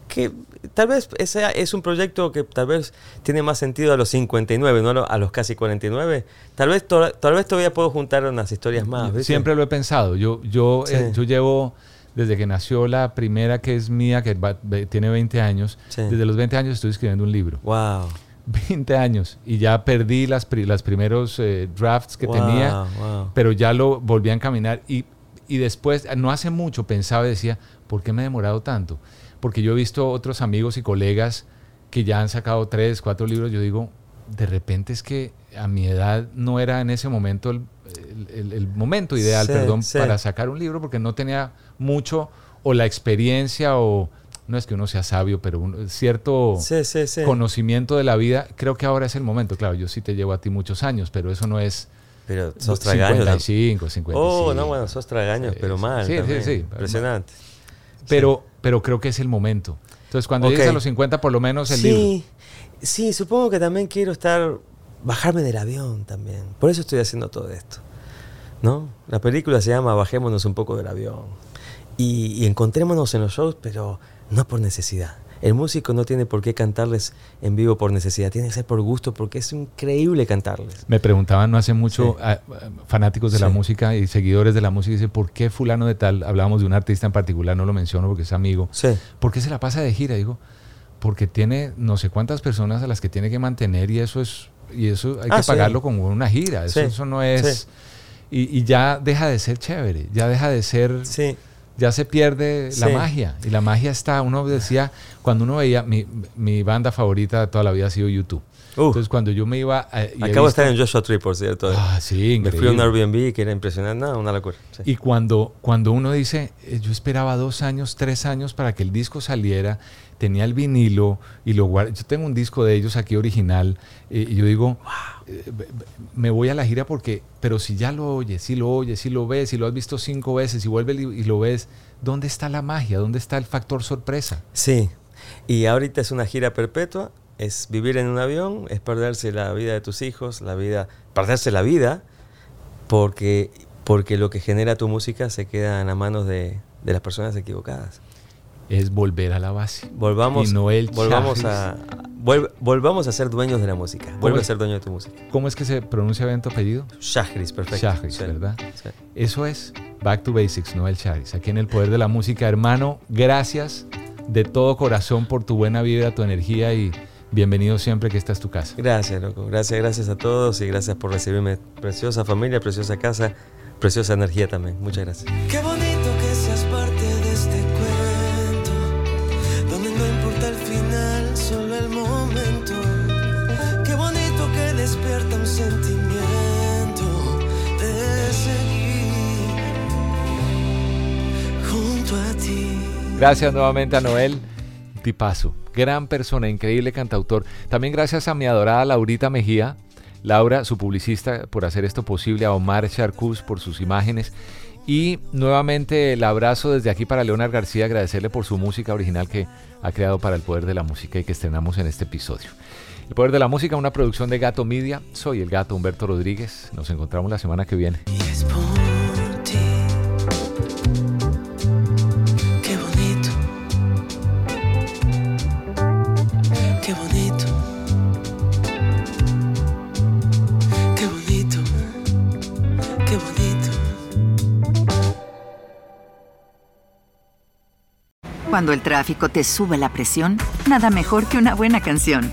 S3: que tal vez ese es un proyecto que tal vez tiene más sentido a los 59, no a lo- a los casi 49. Tal vez, to- tal vez todavía puero juntar unas historias más. ¿viste?
S4: Siempre lo he pensado. Yo, yo,
S3: Sí.
S4: eh, yo llevo, desde que nació la primera que es mía, que va- tiene 20 años,
S3: Sí.
S4: desde los 20 años estoy escribiendo un libro.
S3: Wow.
S4: 20 años. Y ya perdí las, pri- las primeros eh, drafts que
S3: Wow,
S4: tenía,
S3: wow.
S4: pero ya lo volví a encaminar. Y, y después, no hace mucho, pensaba y decía, ¿por qué me he demorado tanto? Porque yo he visto otros amigos y colegas que ya han sacado tres, cuatro libros. Yo digo, de repente es que a mi edad no era en ese momento el, el- el- el momento ideal,
S3: Sí,
S4: perdón,
S3: sí.
S4: para sacar un libro porque no tenía mucho o la experiencia o no es que uno sea sabio, pero un cierto
S3: Sí, sí, sí.
S4: conocimiento de la vida. Creo que ahora es el momento. Claro, yo sí te llevo a ti muchos años, pero eso no es
S3: Pero sos tragaños.
S4: 55, 55.
S3: Oh, no, bueno, sos tragaños, pero mal.
S4: Sí, sí,
S3: también.
S4: sí.
S3: Impresionante.
S4: Pero, pero creo que es el momento. Entonces, cuando llegues
S3: Ok.
S4: a los 50, por lo menos el
S3: sí,
S4: libro.
S3: Sí, supongo que también quiero estar, bajarme del avión también. Por eso estoy haciendo todo esto. ¿No? La película se llama Bajémonos un poco del avión. Y, y encontrémonos en los shows, pero no por necesidad. El músico no tiene por qué cantarles en vivo por necesidad, tiene que ser por gusto, porque es increíble cantarles.
S4: Me preguntaban no hace mucho
S3: Sí.
S4: a- a fanáticos de la
S3: Sí.
S4: música y seguidores de la música, dice, ¿por qué fulano de tal? Hablábamos de un artista en particular, no lo menciono porque es amigo.
S3: Sí.
S4: ¿Por qué se la pasa de gira? Digo, porque tiene no sé cuántas personas a las que tiene que mantener y eso es y eso hay
S3: Ah,
S4: que pagarlo con una gira. Eso, eso no es... Y, y ya deja de ser chévere, ya deja de ser...
S3: Sí.
S4: Ya se pierde la magia. Y la magia está, uno decía, cuando uno veía, mi, mi banda favorita de toda la vida ha sido YouTube. Entonces cuando yo me iba... a- y he
S3: Acabo de estar en Joshua Tree, por cierto.
S4: Ah, sí,
S3: Me fui a un
S4: increíble.
S3: Airbnb que era impresionante. No, una locura. Sí.
S4: Y cuando, cuando uno dice, eh, yo esperaba dos años, tres años para que el disco saliera, tenía el vinilo y lo guardé. Yo tengo un disco de ellos aquí original eh, y yo digo, eh, b- me voy a la gira porque, pero si ya lo oyes, si lo oyes, si lo ves, si lo has visto cinco veces y vuelves y y lo ves, ¿dónde está la magia? ¿Dónde está el factor sorpresa?
S3: Sí, y ahorita es una gira perpetua, es vivir en un avión, es perderse la vida de tus hijos, la vida, perderse la vida, porque, porque lo que genera tu música se queda en las manos de, de las personas equivocadas.
S4: Es volver a la base.
S3: Volvamos,
S4: Y Noel
S3: volvamos,
S4: Chávez.
S3: a, volvamos a ser dueños de la música, vuelve a ser dueño de tu música.
S4: ¿Cómo es que se pronuncia bien tu apellido?
S3: Shahris, perfecto.
S4: Shahris,
S3: Sí,
S4: ¿verdad?
S3: sí.
S4: Eso es Back to Basics, Noel Charis. Aquí en el Poder de la Música, hermano, gracias de todo corazón por tu buena vibra, tu energía y bienvenido siempre que esta es tu casa.
S3: Gracias, loco. Gracias, gracias a todos y gracias por recibirme. Preciosa familia, preciosa casa, preciosa energía también. Muchas gracias.
S2: Qué bonito sentimiento de seguir junto a ti.
S4: Gracias nuevamente a Noel. Tipazo, gran persona, increíble cantautor. También gracias a mi adorada Laurita Mejía, Laura, su publicista, por hacer esto posible, a Omar Charcus por sus imágenes. Y nuevamente el abrazo desde aquí para Leonard García, agradecerle por su música original que ha creado para el poder de la música y que estrenamos en este episodio. El Poder de la Música, una producción de Gato Media. Soy el gato Humberto Rodríguez. Nos encontramos la semana que viene.
S2: Qué bonito. Qué bonito. Qué bonito. Qué bonito.
S11: Cuando el tráfico te sube la presión, nada mejor que una buena canción.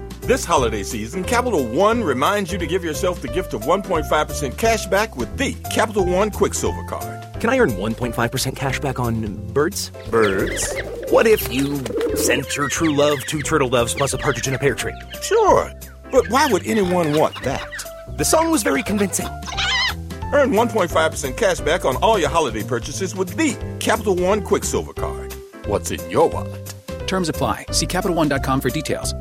S12: This holiday season, Capital One reminds you to give yourself the gift of 1.5% cash back with the Capital One Quicksilver Card.
S13: Can I earn 1.5% cash back on birds?
S12: Birds?
S13: What if you sent your true love two turtle doves plus a partridge in a pear tree?
S12: Sure, but why would anyone want that?
S13: The song was very convincing.
S12: Earn 1.5% cash back on all your holiday purchases with the Capital One Quicksilver Card. What's in your wallet?
S14: Terms apply. See CapitalOne.com for details.